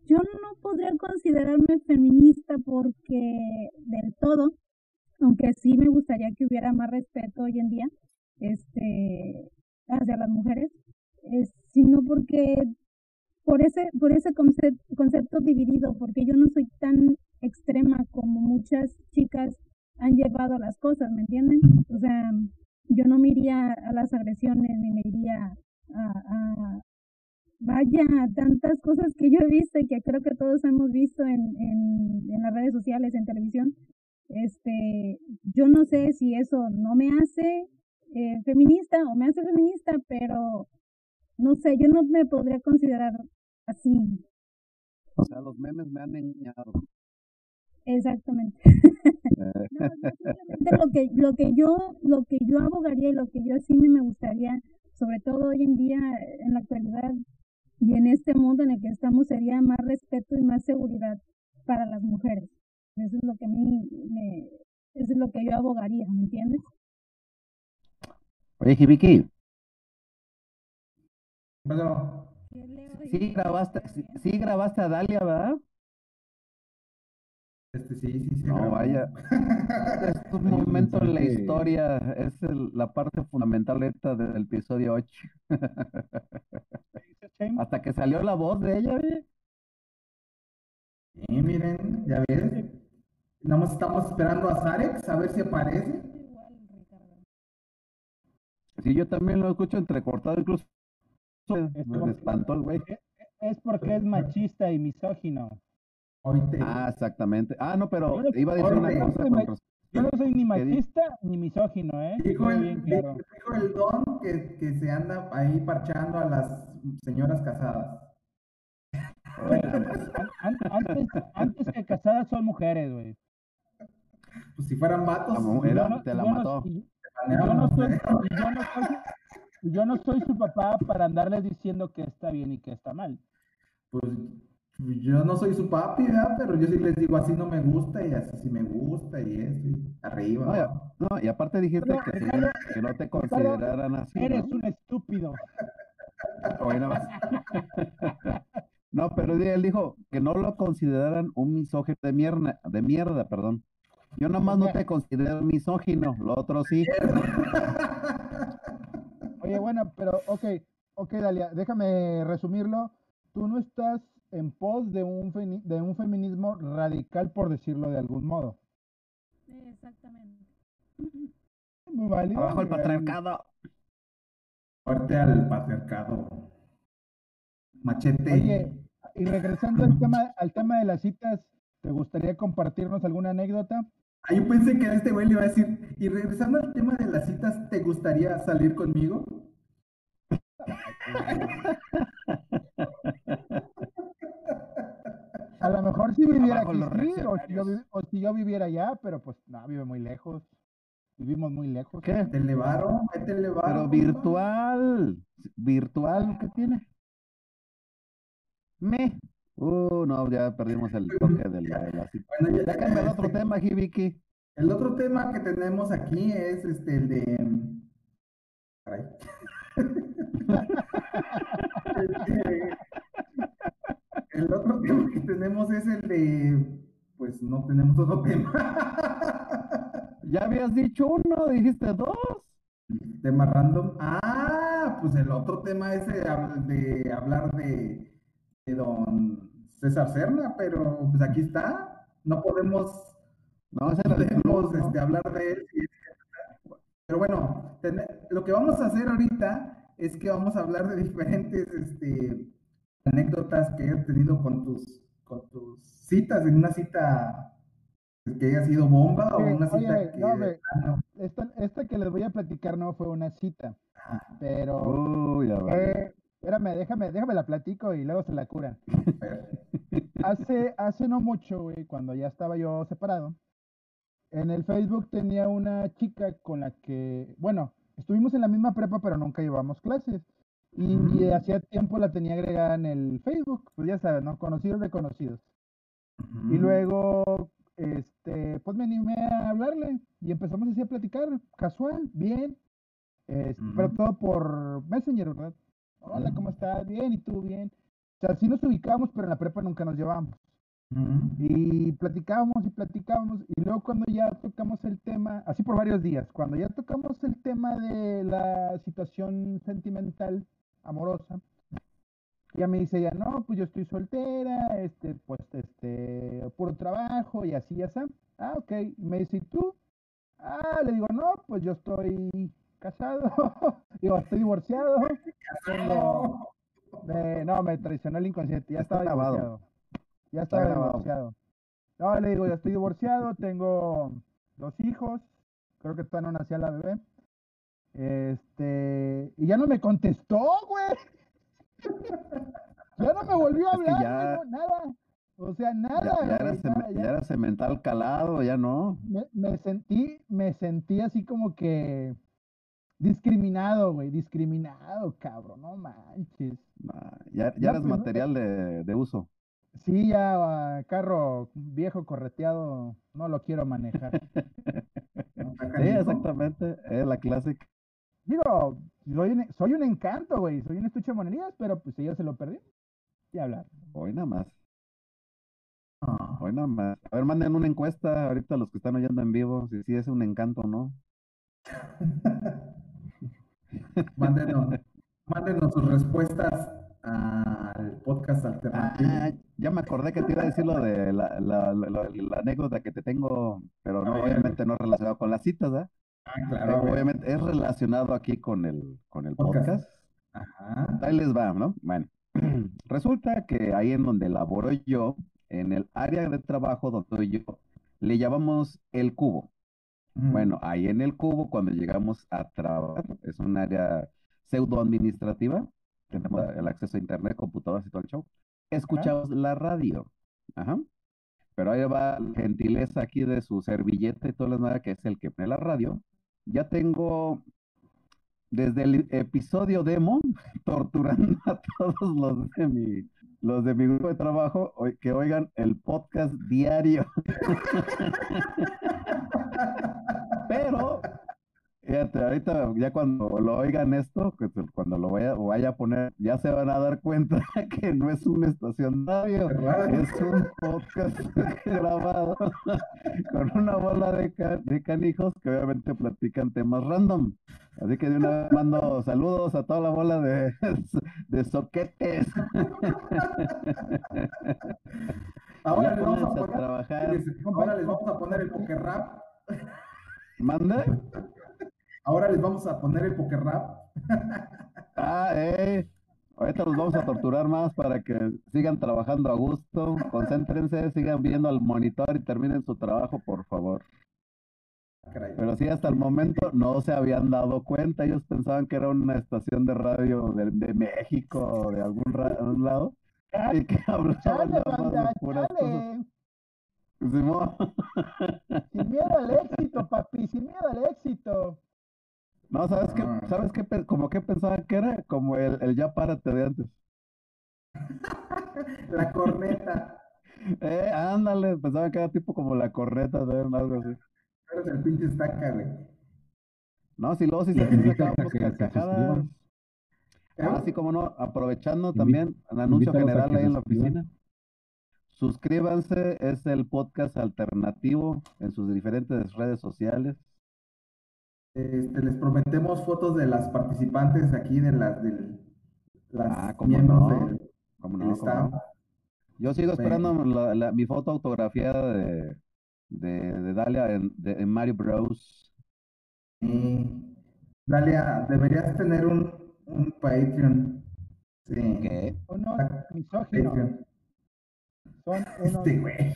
yo no podría considerarme feminista porque del todo, aunque sí me gustaría que hubiera más respeto hoy en día este hacia las mujeres, es, sino porque por ese por ese concepto, concepto dividido, porque yo no soy tan extrema como muchas chicas han llevado las cosas, ¿me entienden? O sea, yo no me iría a las agresiones ni me iría a, a vaya, tantas cosas que yo he visto y que creo que todos hemos visto en, en, en las redes sociales, en televisión. Este, yo no sé si eso no me hace eh, feminista o me hace feminista, pero no sé, yo no me podría considerar así, O sea, los memes me han engañado. exactamente. No, lo que lo que yo lo que yo abogaría y lo que yo sí me gustaría sobre todo hoy en día en la actualidad y en este mundo en el que estamos sería más respeto y más seguridad para las mujeres eso es lo que a mí me eso es lo que yo abogaría ¿me entiendes? Oye, Jibiki, sí grabaste, sí, sí grabaste a Dalia, ¿verdad? Este, sí, sí, sí. No, grabó. vaya. Es un un momento en la mensaje- historia, es el- la parte fundamental esta del episodio 8. Hasta que salió la voz de ella, oye. Sí, miren, ya ves. Nada más estamos esperando a Zarex a ver si aparece. Sí, yo también lo escucho entrecortado, incluso me espantó el güey. Es porque es machista y misógino. Hoy te. Ah, exactamente. Ah, no, pero no- iba a decir una cosa Yo con Yo no soy ni ¿Qué di- machista ni misógino, ¿eh? Dijo el, bien claro. dijo el don que, que se anda ahí parchando a las señoras casadas. An- an- antes, antes que casadas son mujeres, güey. Pues si fueran vatos, La pues, mujer Yo no- te la yo mató. yo no soy, yo no soy- yo no soy su papá para andarles diciendo que está bien y que está mal. Pues yo no soy su papi, ¿verdad? Pero yo sí les digo así no me gusta y así sí me gusta y eso, y arriba. No, ¿no? ya- no, y aparte dijiste que, no te consideraran así. Eres ¿no? un estúpido. Hoy nada más. No, pero él dijo que no lo consideraran un misógino de mierda, de mierda, perdón. Yo nomás no te considero misógino, lo otro sí. Oye, bueno, pero ok, ok, Dalia, déjame resumirlo. Tú no estás en pos de un, de un feminismo radical, por decirlo de algún modo. Exactamente. Muy válido. Abajo el patriarcado. Fuerte al patriarcado. Machete. Oye, y regresando al tema, al tema de las citas, ¿te gustaría compartirnos alguna anécdota? Ah, yo pensé que a este güey le iba a decir, y regresando al tema de las citas, ¿te gustaría salir conmigo? A lo mejor si viviera aquí, sí, o si, yo, reaccionarios. vi- o si yo viviera allá, pero pues no, vive muy lejos. Vivimos muy lejos. ¿Qué? ¿Te elevaron? ¿Te elevaron? Pero virtual. Virtual, ¿qué tiene? Me. Uh, no, ya perdimos el toque de la, de la. Bueno, ya, Ya el otro este, tema, Hibiki. El otro tema que tenemos aquí es este, el de... Caray. Este, el otro tema que tenemos es el de... Pues no tenemos otro tema. Ya habías dicho uno, dijiste dos. tema random. Ah, pues el otro tema es de, de hablar de, de don César Serna, pero pues aquí está. No podemos No, podemos ¿no? este, hablar de él. Pero bueno, ten- lo que vamos a hacer ahorita es que vamos a hablar de diferentes este, anécdotas que has tenido con tus, con tus citas, en una cita que haya sido bomba o Oye, una cita oye, que... no, ve, ah, no. Esta, esta que les voy a platicar no fue una cita, pero... Ya. Eh, espérame, déjame, déjame la platico y luego se la curan. Pero- Hace, hace no mucho, güey, cuando ya estaba yo separado, en el Facebook tenía una chica con la que, bueno, estuvimos en la misma prepa, pero nunca llevamos clases. Y, y hacía tiempo la tenía agregada en el Facebook, pues ya sabes, ¿no? Conocidos de conocidos. Y luego, este, pues me animé a hablarle y empezamos así a platicar, casual, bien. Este, Pero Ujú. todo por Messenger, ¿verdad? Hola, ¿cómo estás? Bien, ¿y tú? Bien. O sea, sí nos ubicábamos, pero en la prepa nunca nos llevamos. Ujú. Y platicábamos y platicábamos. Y luego cuando ya tocamos el tema, así por varios días, cuando ya tocamos el tema de la situación sentimental, amorosa, ella me dice ya, no, pues yo estoy soltera, este, pues, este, puro trabajo y así, y así. Ah, ok. Y me dice, ¿y tú? Ah, le digo, no, pues yo estoy casado, digo, estoy divorciado. Eh, no, me traicionó el inconsciente, ya Está estaba grabado. divorciado. Ya Está estaba grabado. divorciado. No, le digo, ya estoy divorciado, tengo dos hijos, creo que todavía no nacía la bebé. Este, y ya no me contestó, güey. Ya no me volvió a Es que hablar, ya- güey, no, nada. O sea, nada. ya era, güey, cem- nada, ya ya- era cemental calado, ya no. me, me sentí, me sentí así como que discriminado, güey, discriminado, cabrón, no manches. Nah, ya, ya eres pues, material de, de uso. Sí, ya ah, carro viejo correteado no lo quiero manejar. Sí, exactamente. Es la clásica. Digo, soy un, soy un encanto, güey, soy un estuche de monerías, pero pues ella se lo perdió. Y hablar. Hoy nada más. Ah, Hoy nada más. A ver, manden una encuesta ahorita los que están oyendo en vivo, si sí es un encanto o no. Mándenos, mándenos sus respuestas al podcast alternativo. Ah, ya me acordé que te iba a decir lo de la, la, la- la- anécdota que te tengo, pero no, A obviamente no relacionado con las citas, ¿eh? Ah, claro, ver. obviamente es relacionado aquí con el, con el Podcast. podcast. Ajá. Ahí les va, ¿no? Bueno, resulta que ahí en donde laboro yo, en el área de trabajo donde yo, le llamamos el cubo. Mm. Bueno, ahí en el cubo, cuando llegamos a trabajar, es un área pseudo administrativa, tenemos el acceso a internet, computadoras y todo el show. Escuchamos la radio. Ajá. Pero ahí va la gentileza aquí de su servilleta y todas las nada que es el que pone la radio. Ya tengo desde el episodio demo torturando a todos los de mi, los de mi grupo de trabajo que oigan el podcast diario. Pero Fíjate, ahorita ya cuando lo oigan esto, cuando lo vaya, vaya a poner, ya se van a dar cuenta que no es una estación de radio, es un podcast grabado con una bola de, de canijos que obviamente platican temas random. Así que de una vez mando saludos a toda la bola de, de soquetes. Ahora les vamos a poner, trabajar. ahora les vamos a poner el poker rap. ¿Mande? Ahora les vamos a poner el poker rap. Ah, eh. Ahorita los vamos a torturar más para que sigan trabajando a gusto. Concéntrense, sigan viendo al monitor y terminen su trabajo, por favor. Caray. Pero sí, hasta el momento no se habían dado cuenta. Ellos pensaban que era una estación de radio de, de México o de algún, lado. Y que hablaban de puras cosas. Sin miedo al éxito, papi, sin miedo al éxito. No, ¿sabes qué? Ah. ¿Sabes qué? Como que pensaban que era como el, el ya párate de antes. La corneta. Eh, ándale, pensaban que era tipo como la corneta, ¿no? algo así. Eres el pinche estaca, güey. No, si luego sí Te se invito a sacábamos que se carcajadas. suscriban. Ah, como no, aprovechando Invi- también el anuncio general ahí en la oficina. Suscríbanse, es el podcast alternativo en sus diferentes redes sociales. Este, les prometemos fotos de las participantes aquí, de las del las Ah, cómo miembros no, del, del no, cómo staff. no. Yo sigo Bueno. esperando la- la- mi foto autografiada de, de, de Dalia en, de- en Mario Bros. Sí. Dalia, deberías tener un, un Patreon. Sí. ¿Qué? Unos misóginos. Patreon. Son unos, Este güey.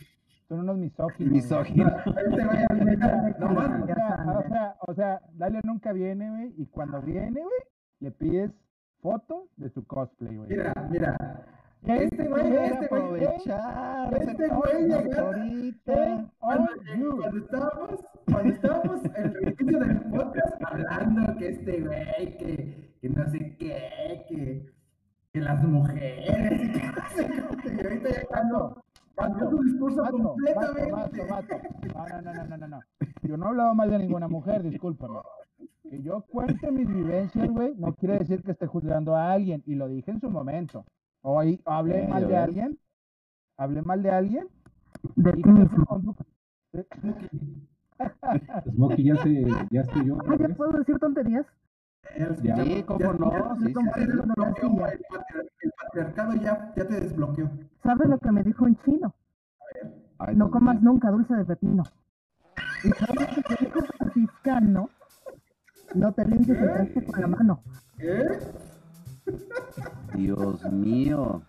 Son unos misóginos. güey. Misógino. Este güey, a mí me cae- no O sea, Dalia nunca viene, güey, y cuando viene, güey, le pides foto de su cosplay, güey. Mira, mira. Este güey, este güey, Aprovechar. este ese güey podcast llega- ahorita. Cuando, cuando estábamos, cuando estábamos en el inicio del podcast hablando que este güey, que, que no sé qué, que, que las mujeres, y que no sé qué, y ahorita ya cambió, cambió su discurso completamente. vato, vato. No, no, no, no, no, no. Yo no he hablado mal de ninguna mujer, discúlpame. Que yo cuente mis vivencias, güey, no quiere decir que esté juzgando a alguien, y lo dije en su momento. Hoy hablé Eh, mal de ves. alguien, hablé mal de alguien, De ti mismo. Smokey ya se, ya se yo Ah, ¿Ya puedo decir tonterías? Ya. Sí, cómo Ya- no, ya- sí, ya sí, te sí. desbloqueó, el, patriar- el patriarcado ya, ya te desbloqueó. ¿Sabes lo que me dijo un chino? Ay, No Dios comas nunca dulce de pepino. ¿Y sabes lo que me dijo el franciscano? No te limpies el traste con la mano. ¿Eh? Dios mío.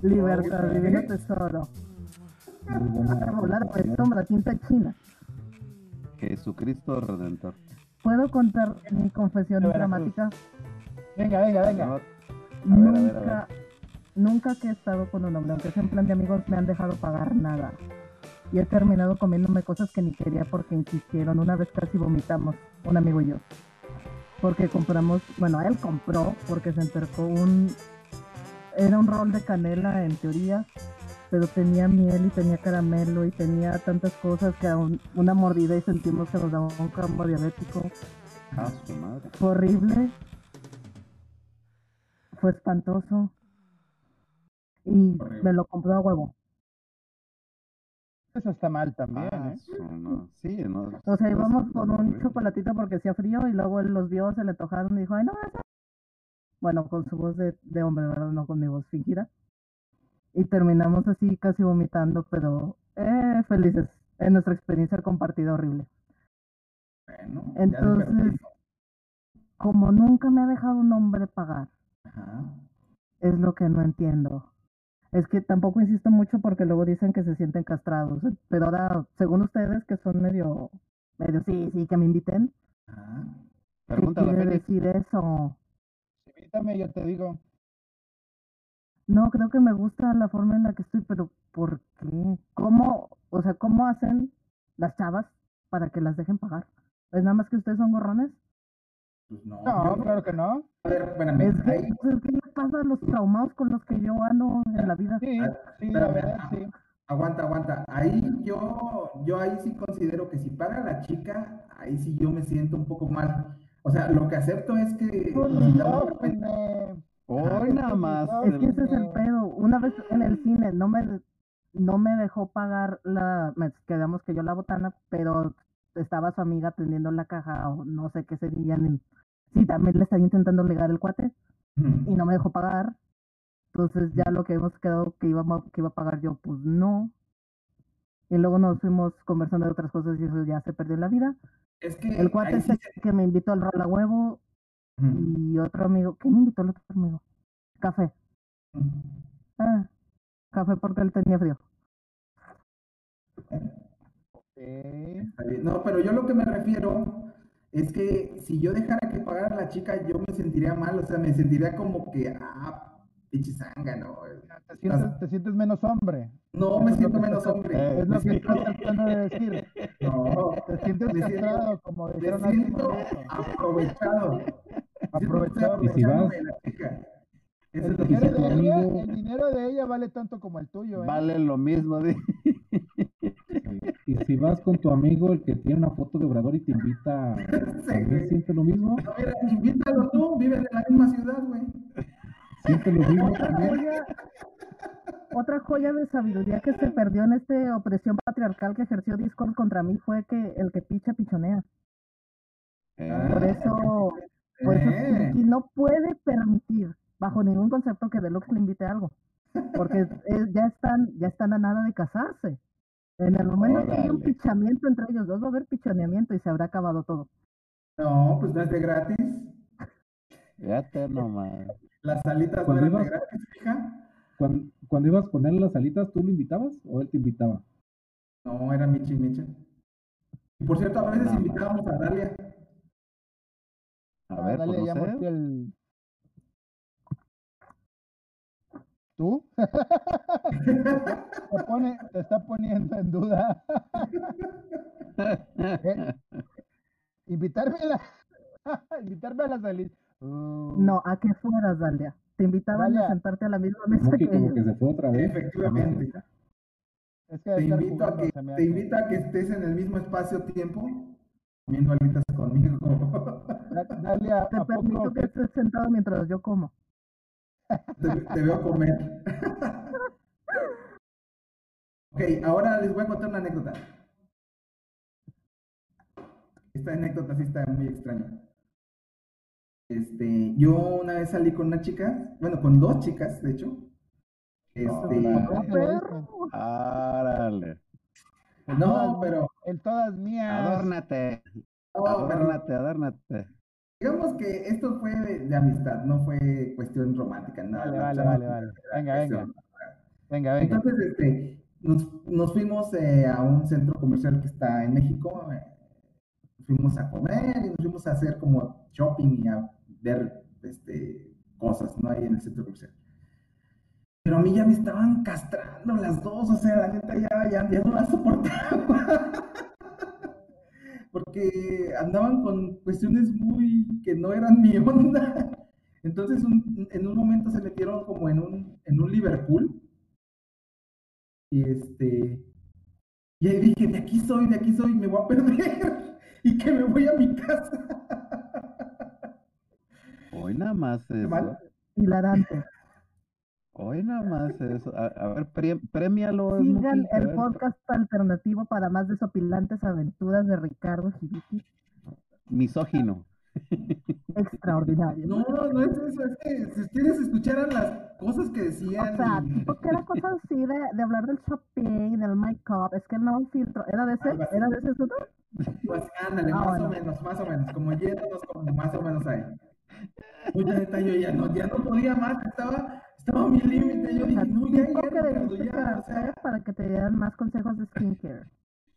Libertad, divino tesoro. Muy buena Volar de compañera. sombra, tinta china. Jesucristo Redentor. ¿Puedo contar mi confesión dramática? Venga, venga, venga. No, ver, a ver, a nunca, nunca que he estado con un hombre, aunque sea en plan de amigos, me han dejado pagar nada. Y he terminado comiéndome cosas que ni quería porque insistieron. Una vez casi vomitamos, un amigo y yo. Porque compramos, bueno, él compró porque se entercó un... Era un rol de canela en teoría, pero tenía miel y tenía caramelo y tenía tantas cosas que a un- una mordida y sentimos que nos daba un campo diabético. a su madre. Fue horrible. Fue espantoso. Y Horrible. me lo compró a huevo. Eso está mal también, Ah, ¿eh? no. Sí, no. O sea, no, íbamos por no, un chocolatito porque hacía frío y luego él los vio, se le tocaron y dijo, ay, no, esa-". Bueno, con su voz de, de hombre, ¿verdad? No con mi voz fingida. Y terminamos así casi vomitando, pero eh, felices. En nuestra experiencia compartida horrible. Bueno, Entonces, como nunca me ha dejado un hombre pagar, Ajá. es lo que no entiendo. Es que tampoco insisto mucho porque luego dicen que se sienten castrados. Pero ahora, según ustedes, que son medio, medio, sí, sí, que me inviten. Ajá. ¿Qué quiere decir eso? Invítame, yo te digo. No, creo que me gusta la forma en la que estoy, pero ¿por qué? ¿Cómo, o sea, cómo hacen las chavas para que las dejen pagar? ¿Es nada más que ustedes son gorrones? Pues no. No, yo- claro que no. A ver, espérame. Es que, ahí- pues, ¿qué les pasa a los traumados con los que yo ando en la vida? Sí, Ah, sí, la verdad, ajá. sí. Aguanta, aguanta. Ahí yo, yo ahí sí considero que si paga la chica, ahí sí yo me siento un poco mal. O sea, lo que acepto es que Pues, si la no, pues, me- Hoy nada más. Es que ese es el pedo. Una vez en el cine no me, no me dejó pagar la, quedamos que yo la botana, pero estaba su amiga atendiendo la caja o no sé qué serían. Sí, también le estaba intentando ligar el cuate y no me dejó pagar. Entonces ya lo que hemos quedado que íbamos, que iba a pagar yo, pues no. Y luego nos fuimos conversando de otras cosas y eso ya se perdió en la vida. Es que El cuate sí que me invitó al rola huevo y otro amigo, ¿qué me invitó el otro amigo? Café. Ah, café porque él tenía frío. Bien. No, pero yo lo que me refiero es que si yo dejara que pagara la chica, yo me sentiría mal, o sea, me sentiría como que, ah, pinche zángano. Te sientes, te sientes menos hombre. No, me siento menos estás- hombre. Es lo que estás tratando de decir. No, Te sientes Me siento- como me dijeron un siento aprovechado. Aprovechado. Y si vas- El es dinero, de ella, amigo- el dinero de ella vale tanto como el tuyo, ¿eh? Vale lo mismo. Y si vas con tu amigo, el que tiene una foto de Obrador y te invita, ¿también siente lo mismo? No, mira, invítalo tú, viven en la misma ciudad, güey. ¿Siente lo mismo Otra también? joya, otra joya de sabiduría que se perdió en esta opresión patriarcal que ejerció Discord contra mí fue que el que picha pichonea. Eh, Por eso, por eso Eh. No puede permitir, bajo ningún concepto, que Deluxe le invite algo. Porque ya están, ya están a nada de casarse. En el momento que haya un pichamiento entre ellos dos, va a haber pichoneamiento y se habrá acabado todo. No, pues no es de gratis. Fíjate nomás. Las salitas no Cuando eran de ibas- gratis, fija. Cuando, cuando ibas a las alitas, ¿tú lo invitabas o él te invitaba? No, era Michi Micha. Y por cierto, a veces invitábamos a Dalia. A Ah, ver, dale, pues ya no el... ¿Tú? te, pone, te está poniendo en duda. Eh, Invitarme a la... Invitarme a las alitas. Uh, No, a que fueras, Dalia. Te invitaban Dalia. a sentarte a la misma mesa que que, como ellos. que se fue otra vez. Efectivamente. Es que Te invito, a que, te hace. invito a que estés en el mismo espacio-tiempo comiendo alitas conmigo. Da- Dalia, Te ¿a permito poco que- estés sentado mientras yo como. te, te veo comer. ok, ahora les voy a contar una anécdota. Esta anécdota sí está muy extraña. Este, yo una vez salí con una chica, bueno, con dos chicas, de hecho. Este. Árale. no, pero, En todas mías. Adórnate. no, pero Adórnate, adórnate. digamos que esto fue de, de amistad, no fue cuestión romántica, nada. Vale, vale, vale, Venga, venga. cuestión. Venga, venga. Entonces, este, nos, nos fuimos eh, a un centro comercial que está en México. eh, fuimos a comer y nos fuimos a hacer como shopping y a ver este, cosas, ¿no? Ahí en el centro comercial. Pero a mí ya me estaban castrando las dos, o sea, la neta ya, ya, no la soportaba. Porque andaban con cuestiones muy que no eran mi onda. Entonces, en un momento se metieron como en un, en un Liverpool. Y este. Y ahí dije, de aquí soy, de aquí soy, me voy a perder. Y que me voy a mi casa. Hoy nada más Mal. eso. Hilarante. Hoy nada más eso. A, a ver, pre- premialo. Sigan el ver. podcast alternativo para más desopilantes aventuras de Ricardo Giriti. Misógino. Extraordinario. No, no es eso, es que si ustedes escucharan las cosas que decían. O sea, y- tipo que era cosas así de, de hablar del shopping, del make-up, es que no un filtro, era de ese, era de ese asunto. Pues ándale, Ah, más bueno. o menos, más o menos, como yéndonos como más o menos ahí. Neta, yo ya no, ya no podía más, estaba, estaba a mi límite, yo O sea, dije, no, ya, ya, que ya, para que te dieran más consejos de skincare.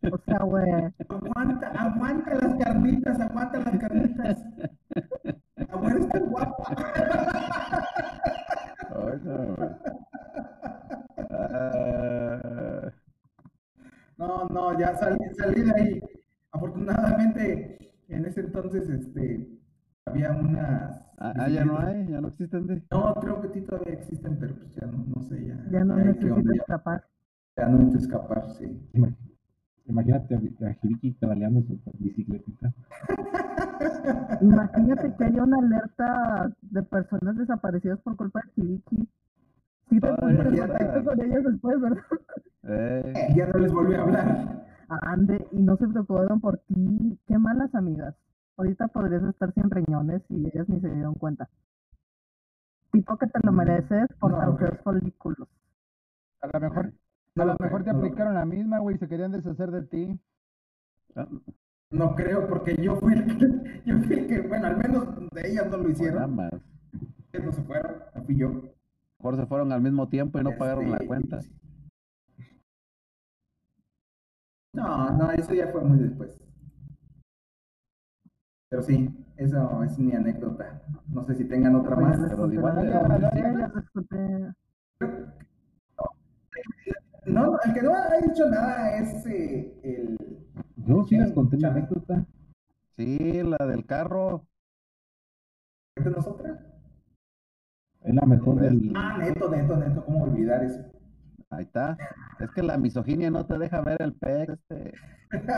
O sea, güey, aguanta, aguanta las carnitas, aguanta las carnitas. La está guapa. Hoy no. Ah, No, no, ya salí, salí de ahí. Afortunadamente, en ese entonces, este, había unas. ah, ah, ya no hay, ya no existen de. No, creo que sí todavía existen, pero pues ya no, no sé, ya. ya no ya necesitas ya. escapar. Ya no necesito escapar, sí. Ima- Imagínate a, a Jiriki pedaleando su bicicletita. Imagínate que haya una alerta de personas desaparecidas por culpa de Kiriki. Sí te pusiste en contacto con ellas después, ¿verdad? Eh, ya no les volví a hablar. Ande, y no se preocuparon por ti. Qué malas amigas. Ahorita podrías estar sin riñones y ellas ni se dieron cuenta. Tipo que te lo Mm, mereces por no, tan güey. feos folículos. A lo mejor, a lo mejor te aplicaron la misma, güey, se querían deshacer de ti. ah, No creo, porque yo fui el que, yo fui el que, bueno, al menos de ellas no lo nada hicieron. más. Ellas no se fueron, no fui yo. Mejor se fueron al mismo tiempo y no pagaron la cuenta. No, no, eso ya fue muy después. Pero sí, eso es mi anécdota. No sé si tengan otra más. pero igual la de- mía, ¿la ya tienes? les conté. No, el que no ha dicho nada es eh, el. Yo sí les conté anécdota. Sí, la del carro. ¿Esta no es otra? Es la mejor del. Ah, neto, neto, neto, ¿cómo olvidar eso? Ahí está. Es que la misoginia no te deja ver el pez. Este.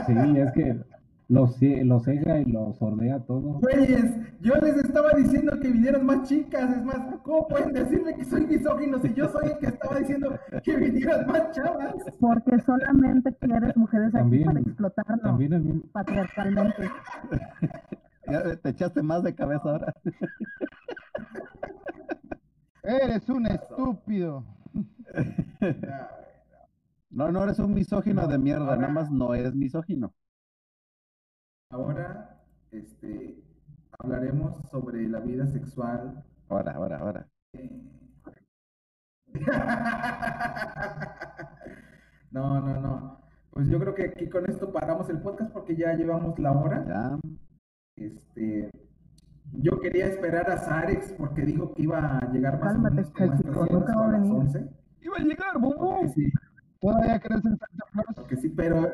Sí, es que lo, cie- lo cega y lo sordea todo. Güeyes, yo les estaba diciendo que vinieran más chicas, es más, ¿cómo pueden decirme que soy misógino si yo soy el que estaba diciendo que vinieran más chavas? Porque solamente quieres mujeres aquí para explotarnos También el mismo. patriarcalmente. Ya te echaste más de cabeza ahora. Eres un estúpido. No, no eres un misógino de mierda, nada más no eres misógino. Ahora, este, hablaremos sobre la vida sexual. Ahora, ahora, ahora. No, no, no. Pues yo creo que aquí con esto paramos el podcast porque ya llevamos la hora. Ya. Este, yo quería esperar a Zarex porque dijo que iba a llegar más Cálmate, o menos estas nunca horas, va a o a las venir. 11. Iba a llegar. Porque sí, ¿Todavía crees en Santa Claus? porque sí, pero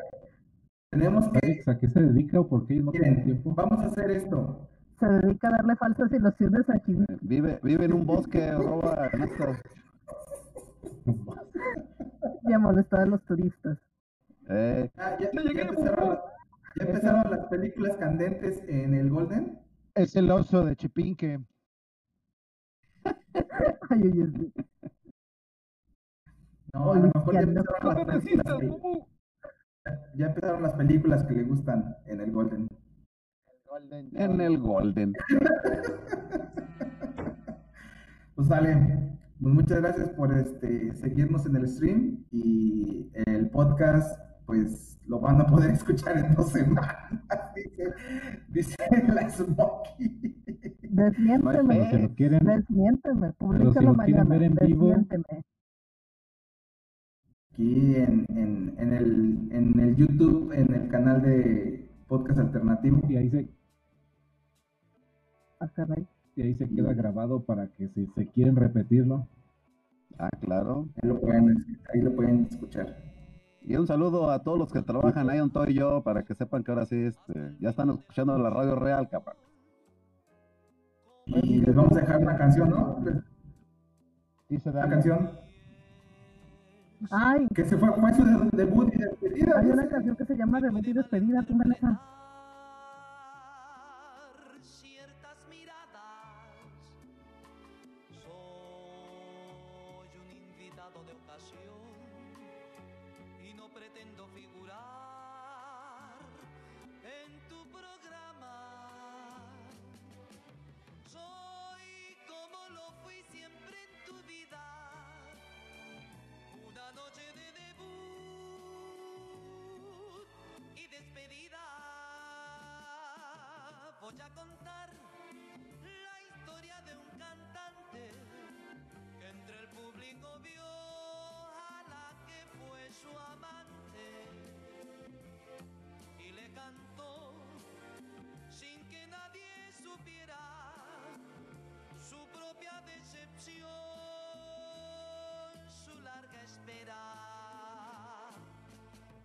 tenemos que, ¿A qué se dedica o por qué ellos no tienen tiempo? vamos a hacer esto. Se dedica a darle falsas ilusiones a Kiriki. Vive, vive en un bosque, roba canastas. y a molestar a los turistas. Eh, Ya, ya- ya empezaron, las- ya empezaron las películas candentes en el Golden. Es el oso de Chipinque. Ay, oye, sí. No, a lo mejor ya empezaron, las películas ya empezaron las películas que le gustan en el Golden. en el Golden. Pues sale. Pues muchas gracias por este seguirnos en el stream y el podcast pues lo van a poder escuchar en dos semanas, dice, dice la Smokey. Desmiénteme. Pero si lo quieren, Desmiénteme. si Públicalo mañana. ver en vivo. Aquí en, en, en, el, en el YouTube, en el canal de podcast alternativo. y ahí se, Ah, caray. y ahí se queda grabado para que si se quieren repetirlo. Ah, claro. Ahí lo pueden, ahí lo pueden escuchar. Y un saludo a todos los que trabajan ahí donde estoy yo, para que sepan que ahora sí este, ya están escuchando la radio real, cabrón. Y les vamos a dejar una canción, ¿no? Dice Una Dani. canción Ay, que se fue, fue su de- debut y despedida. hay una canción que se llama Debut y Despedida. Póngale esa. A contar la historia de un cantante que entre el público vio a la que fue su amante y le cantó sin que nadie supiera su propia decepción, su larga espera.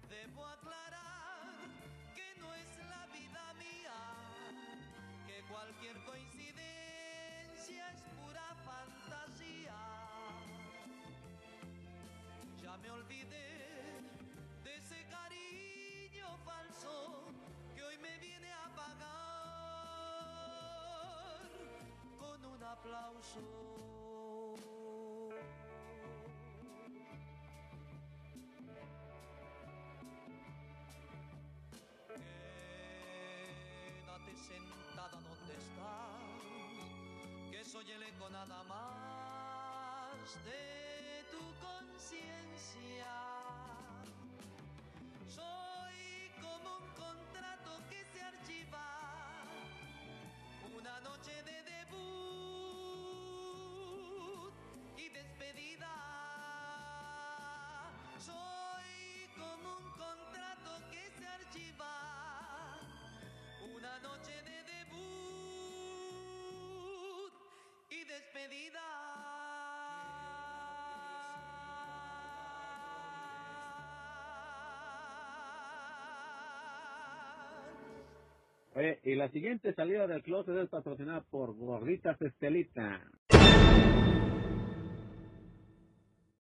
Debo aclarar me olvidé de ese cariño falso que hoy me viene a pagar con un aplauso. Quédate sentada donde estás, que soy el eco nada más de conciencia. Soy como un contrato que se archiva, una noche de debut y despedida. Soy como un contrato que se archiva, una noche de debut y despedida. Y la siguiente salida del closet es patrocinada por Gorditas Estelita.